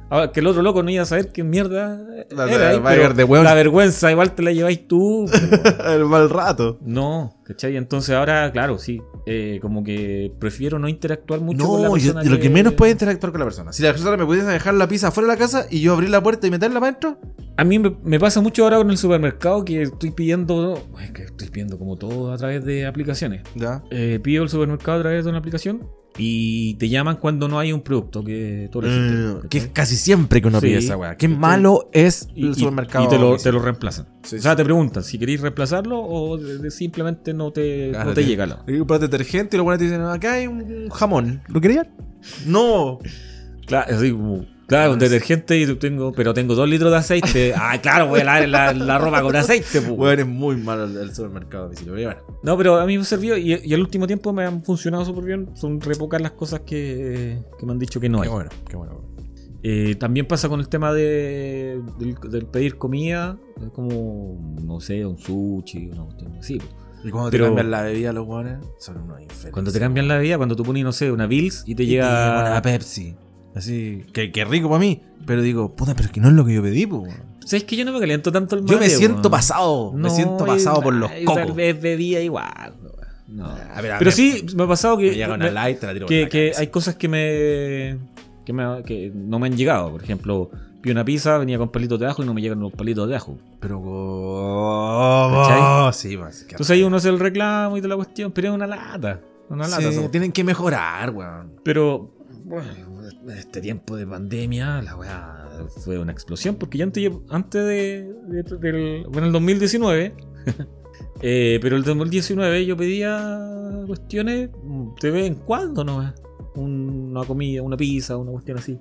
Ah, que el otro loco no iba a saber qué mierda La- era ahí, de vergüenza igual te la lleváis tú. el mal rato. no, ¿cachai? Entonces ahora, claro, sí. eh, como que prefiero no interactuar mucho con la No, persona. lo que menos puede interactuar con la persona. Si la persona me pudiese dejar la pizza fuera de la casa y yo abrir la puerta y meterla para adentro, A mí me, me pasa mucho ahora con el supermercado que estoy pidiendo. Es que estoy pidiendo como todo a través de aplicaciones. ya. Eh, pido el supermercado a través de una aplicación y te llaman cuando no hay un producto que tú. Mm, que casi siempre que uno Sí. pide esa weá. Qué malo es el y- supermercado. y te, lo, te lo reemplazan. Sí, o sea, te preguntan si queréis reemplazarlo o de- de simplemente no te, Claro, no te llega. la- Y compras detergente y los buenos te dicen, acá hay un jamón. ¿Lo querías? No. Claro, así como, claro, un detergente y tengo, pero tengo dos litros de aceite. ah, claro, voy a lavar la, la ropa con aceite. pu. Weón, es muy malo el, el supermercado. Pero bueno. No, pero a mí me sirvió y, y al último tiempo me han funcionado súper bien. Son re pocas las cosas que, que me han dicho que no hay. Qué bueno, qué bueno. Eh, también pasa con el tema de, del, del pedir comida, es como, no sé, un sushi, una cuestión así. Y cuando Pero- te cambian la bebida los weones, son unos infelices. Cuando te cambian la vida, cuando tú pones, no sé, una Bills y te Y te llega... a Pepsi. Así, que, que rico para mí. Pero digo, puta, pero es que no es lo que yo pedí, po. weón. ¿Sabes que yo no me caliento tanto el Yo me mate, siento pasado. me siento pasado y- por los cocos. Tal vez bebía igual. No. A ver, a Pero sí, me ha pasado que... Me llega una me- light, te la tiro que, la que cabeza. hay cosas que me, que me que no me han llegado. Por ejemplo, vi una pizza, venía con palitos de ajo y no me llegan los palitos de ajo. Pero como... ¿Cachai? Sí, más. que- Entonces ahí uno hace el reclamo y toda la cuestión, pero es una lata. Una lata. Sí, tienen que mejorar, weón. Pero, bueno, en este tiempo de pandemia, la weá fue una explosión. Porque ya antes, antes de, de- del. Bueno, el 2019. eh, pero el 2019 yo pedía cuestiones de vez en cuando, ¿no? Una comida, una pizza, una cuestión así.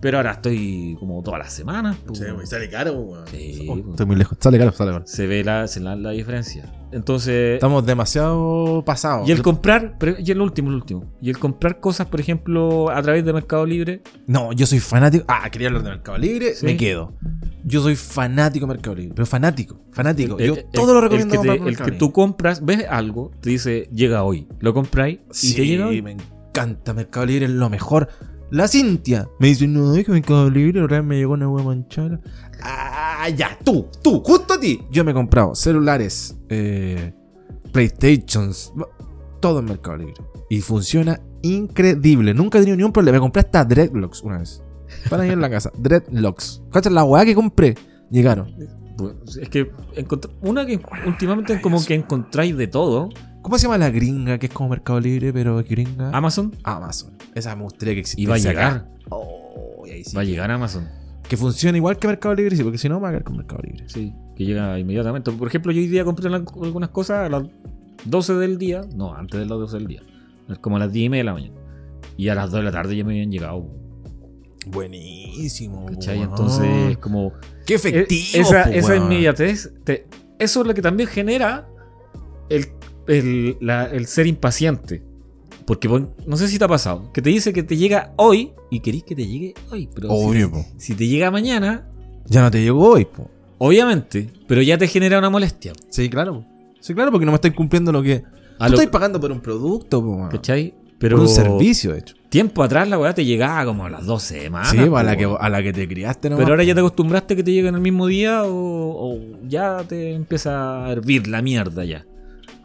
Pero ahora estoy como todas las semanas. pues. sale caro, weón. Sí, Oh, pues. Estoy muy lejos. Sale caro, sale caro. Se ve la, se la, la diferencia. Entonces. Estamos demasiado pasados. Y el comprar, pero- y el último, el último. Y el comprar cosas, por ejemplo, a través de Mercado Libre. No, yo soy fanático. Ah, quería hablar de Mercado Libre. Sí. Me quedo. Yo soy fanático de Mercado Libre. Pero fanático. Fanático. El- yo el- todo lo el recomiendo que, te- el que tú compras, ves algo, te dice, llega hoy. Lo compráis y Sí, te llega hoy. me encanta Mercado Libre, es lo mejor. La Cintia me dice, no, que Mercado Libre, vez me llegó una hueá manchada. Ah, ya, tú, tú, justo a ti. Yo me he comprado celulares, eh, Playstations, todo en Mercado Libre. Y funciona increíble. Nunca he tenido ningún problema. Me compré hasta Dreadlocks una vez. Para ir en la casa. Dreadlocks. ¿Cachas la hueá que compré? Llegaron. Es que una que últimamente como que encontráis de todo. ¿Cómo se llama la gringa que es como Mercado Libre, pero es gringa? Amazon Amazon. Esa me gustaría que y existiese va a llegar. Oh, y ahí sí Va a llegar Amazon. Que funcione igual que Mercado Libre, sí, porque si no, va a quedar con Mercado Libre. Sí, que llega inmediatamente. Por ejemplo, yo hoy día compré algunas cosas a las 12 del día. No, antes de las 12 del día. Como a las 10 y media de la mañana. Y a las 2 de la tarde ya me habían llegado. Buenísimo. ¿Cachai? weón. Entonces, como. Qué efectivo. E- esa, po, esa inmediatez, te- eso es lo que también genera el, el- la- el ser impaciente. Porque no sé si te ha pasado, que te dice que te llega hoy y querís que te llegue hoy. Pero si- Obvio, po. si, te llega mañana, Ya no te llegó hoy, po. obviamente, pero ya te genera una molestia. Sí, claro. Sí, claro, porque no me estáis cumpliendo lo que. A Tú lo- estás pagando por un producto, po. ¿Cachai? Pero Por un servicio, de hecho. tiempo atrás la weá te llegaba como a las 12 semanas. sí, po, a, la que, a la que te criaste, ¿no? Pero ahora ya te acostumbraste que te lleguen el mismo día o, o ya te empieza a hervir la mierda ya.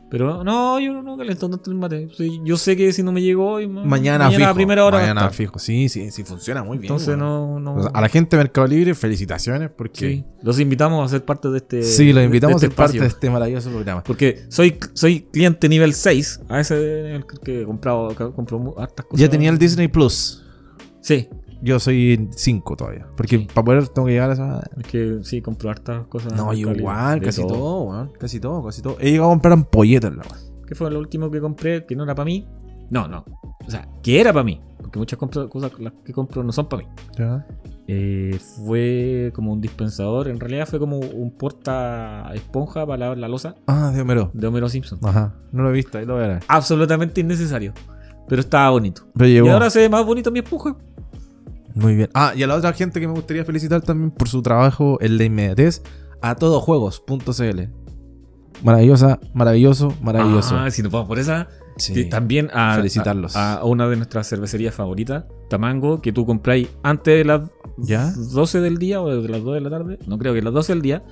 Pero no, yo no calento tanto el mate. Yo sé que si no me llegó hoy, ma- Mañana, fijo. a primera hora. Mañana fijo. Sí, sí, sí, funciona muy bien. Entonces no, no. A la gente de Mercado Libre, felicitaciones porque. sí, los invitamos a ser parte de este. Sí, los invitamos de a este ser parte de este maravilloso programa. Porque soy, soy cliente nivel 6. A ese nivel que he comprado, mu- hartas cosas. Ya tenía el Disney Plus. Sí, Yo soy 5 todavía. Porque Sí. para poder tengo que llegar a esa. es que sí, compro hartas cosas. No, igual, casi todo, weón. Casi todo, casi todo. He llegado a comprar ampolletas, la weón. ¿Qué fue lo último que compré que no era para mí? No, no. O sea, que era para mí. Porque muchas compro- cosas las que compro no son para mí. ¿Ya? Eh, fue como un dispensador. En realidad fue como un porta esponja para lavar la losa Ah, de Homero. de Homero Simpson. Ajá. No lo he visto, ahí lo veré. Absolutamente innecesario. Pero estaba bonito. Pero. Y ahora se ve más bonito mi esponja. Muy bien. Ah, y a la otra gente que me gustaría felicitar también por su trabajo en la inmediatez, a todojuegos.cl. Maravillosa, maravilloso, maravilloso. Ah, si nos vamos por esa. Sí. también a, Felicitarlos. A, a una de nuestras cervecerías favoritas, Tamango, que tú compráis antes de las ¿Ya? 12 del día o de las 2 de la tarde. No creo que las 12 del día.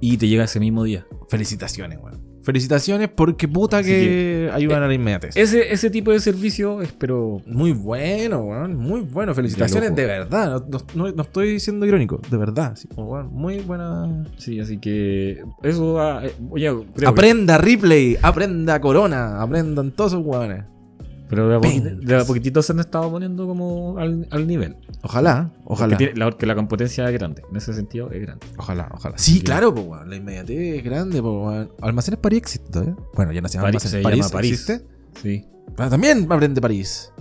Y te llega ese mismo día. Felicitaciones, weón. Felicitaciones porque puta Así que, ayudan a la inmediatez. Ese, ese tipo de servicio espero. Muy bueno, weón. Muy bueno. Felicitaciones De verdad. No, no- no estoy siendo irónico. De verdad. sí, weón. Muy buena. Sí, así que. Eso. ah, eh, oye, creo que- Aprenda Ripley. Aprenda Corona. Aprendan todos esos weones. Pero de a, de poquitito se han estado poniendo como al, al nivel. Ojalá. Ojalá. Porque, tiene- la, que la competencia es grande. En ese sentido es grande. Ojalá, ojalá. Sí, Sí. claro, po. La inmediatez es grande, po. Almacenes París existe todavía. Bueno, ya no se llama París- Almacenes se París. llama París. ¿Existe? Sí. Ah, también aprende París.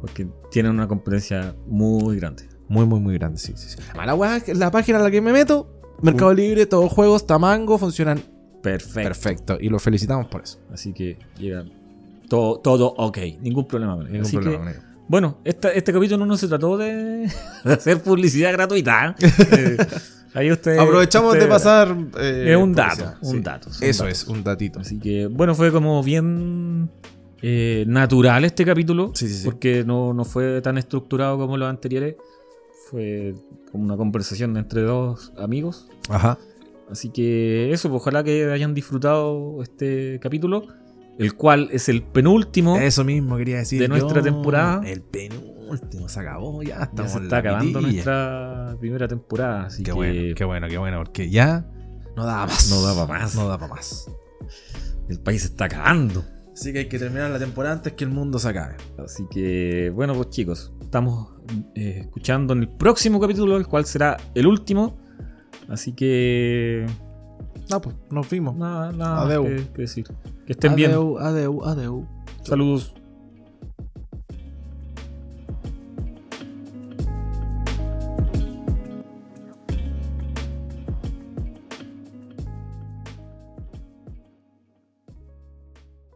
Porque tienen una competencia muy grande. Muy, muy, muy grande, sí, sí, sí. Además, la la página a la que me meto, Mercado Libre, todos juegos, Tamango, funcionan Perfecto. perfecto. Y los felicitamos por eso. Así que llegan todo, todo ok. Ningún problema con ello. Así problema que, con ello. Bueno, esta- este capítulo no se trató de, de hacer publicidad gratuita. Eh, ahí usted, Aprovechamos usted- de pasar. eh, Es un publicidad, dato, un sí. dato, Eso es, un datito. Así que, bueno, fue como bien eh, natural este capítulo. Sí, sí, sí. Porque no, no fue tan estructurado como los anteriores. Fue como una conversación entre dos amigos. Ajá. Así que eso, pues, ojalá que hayan disfrutado este capítulo, el cual es el penúltimo. Eso mismo quería decir. de nuestra yo. temporada. El penúltimo se acabó, ya ya estamos se está acabando nuestra primera temporada. Así Qué que bueno, qué bueno, qué bueno, porque ya no daba más. No daba más. No daba más. el país se está acabando. Así que hay que terminar la temporada antes que el mundo se acabe. Así que, bueno, pues chicos, estamos eh, escuchando en el próximo capítulo, el cual será el último. Así que, No, pues, nos vimos. nada, nada Adeu. que, que decir. Que estén bien. Adeu, adeu, adeu. Saludos.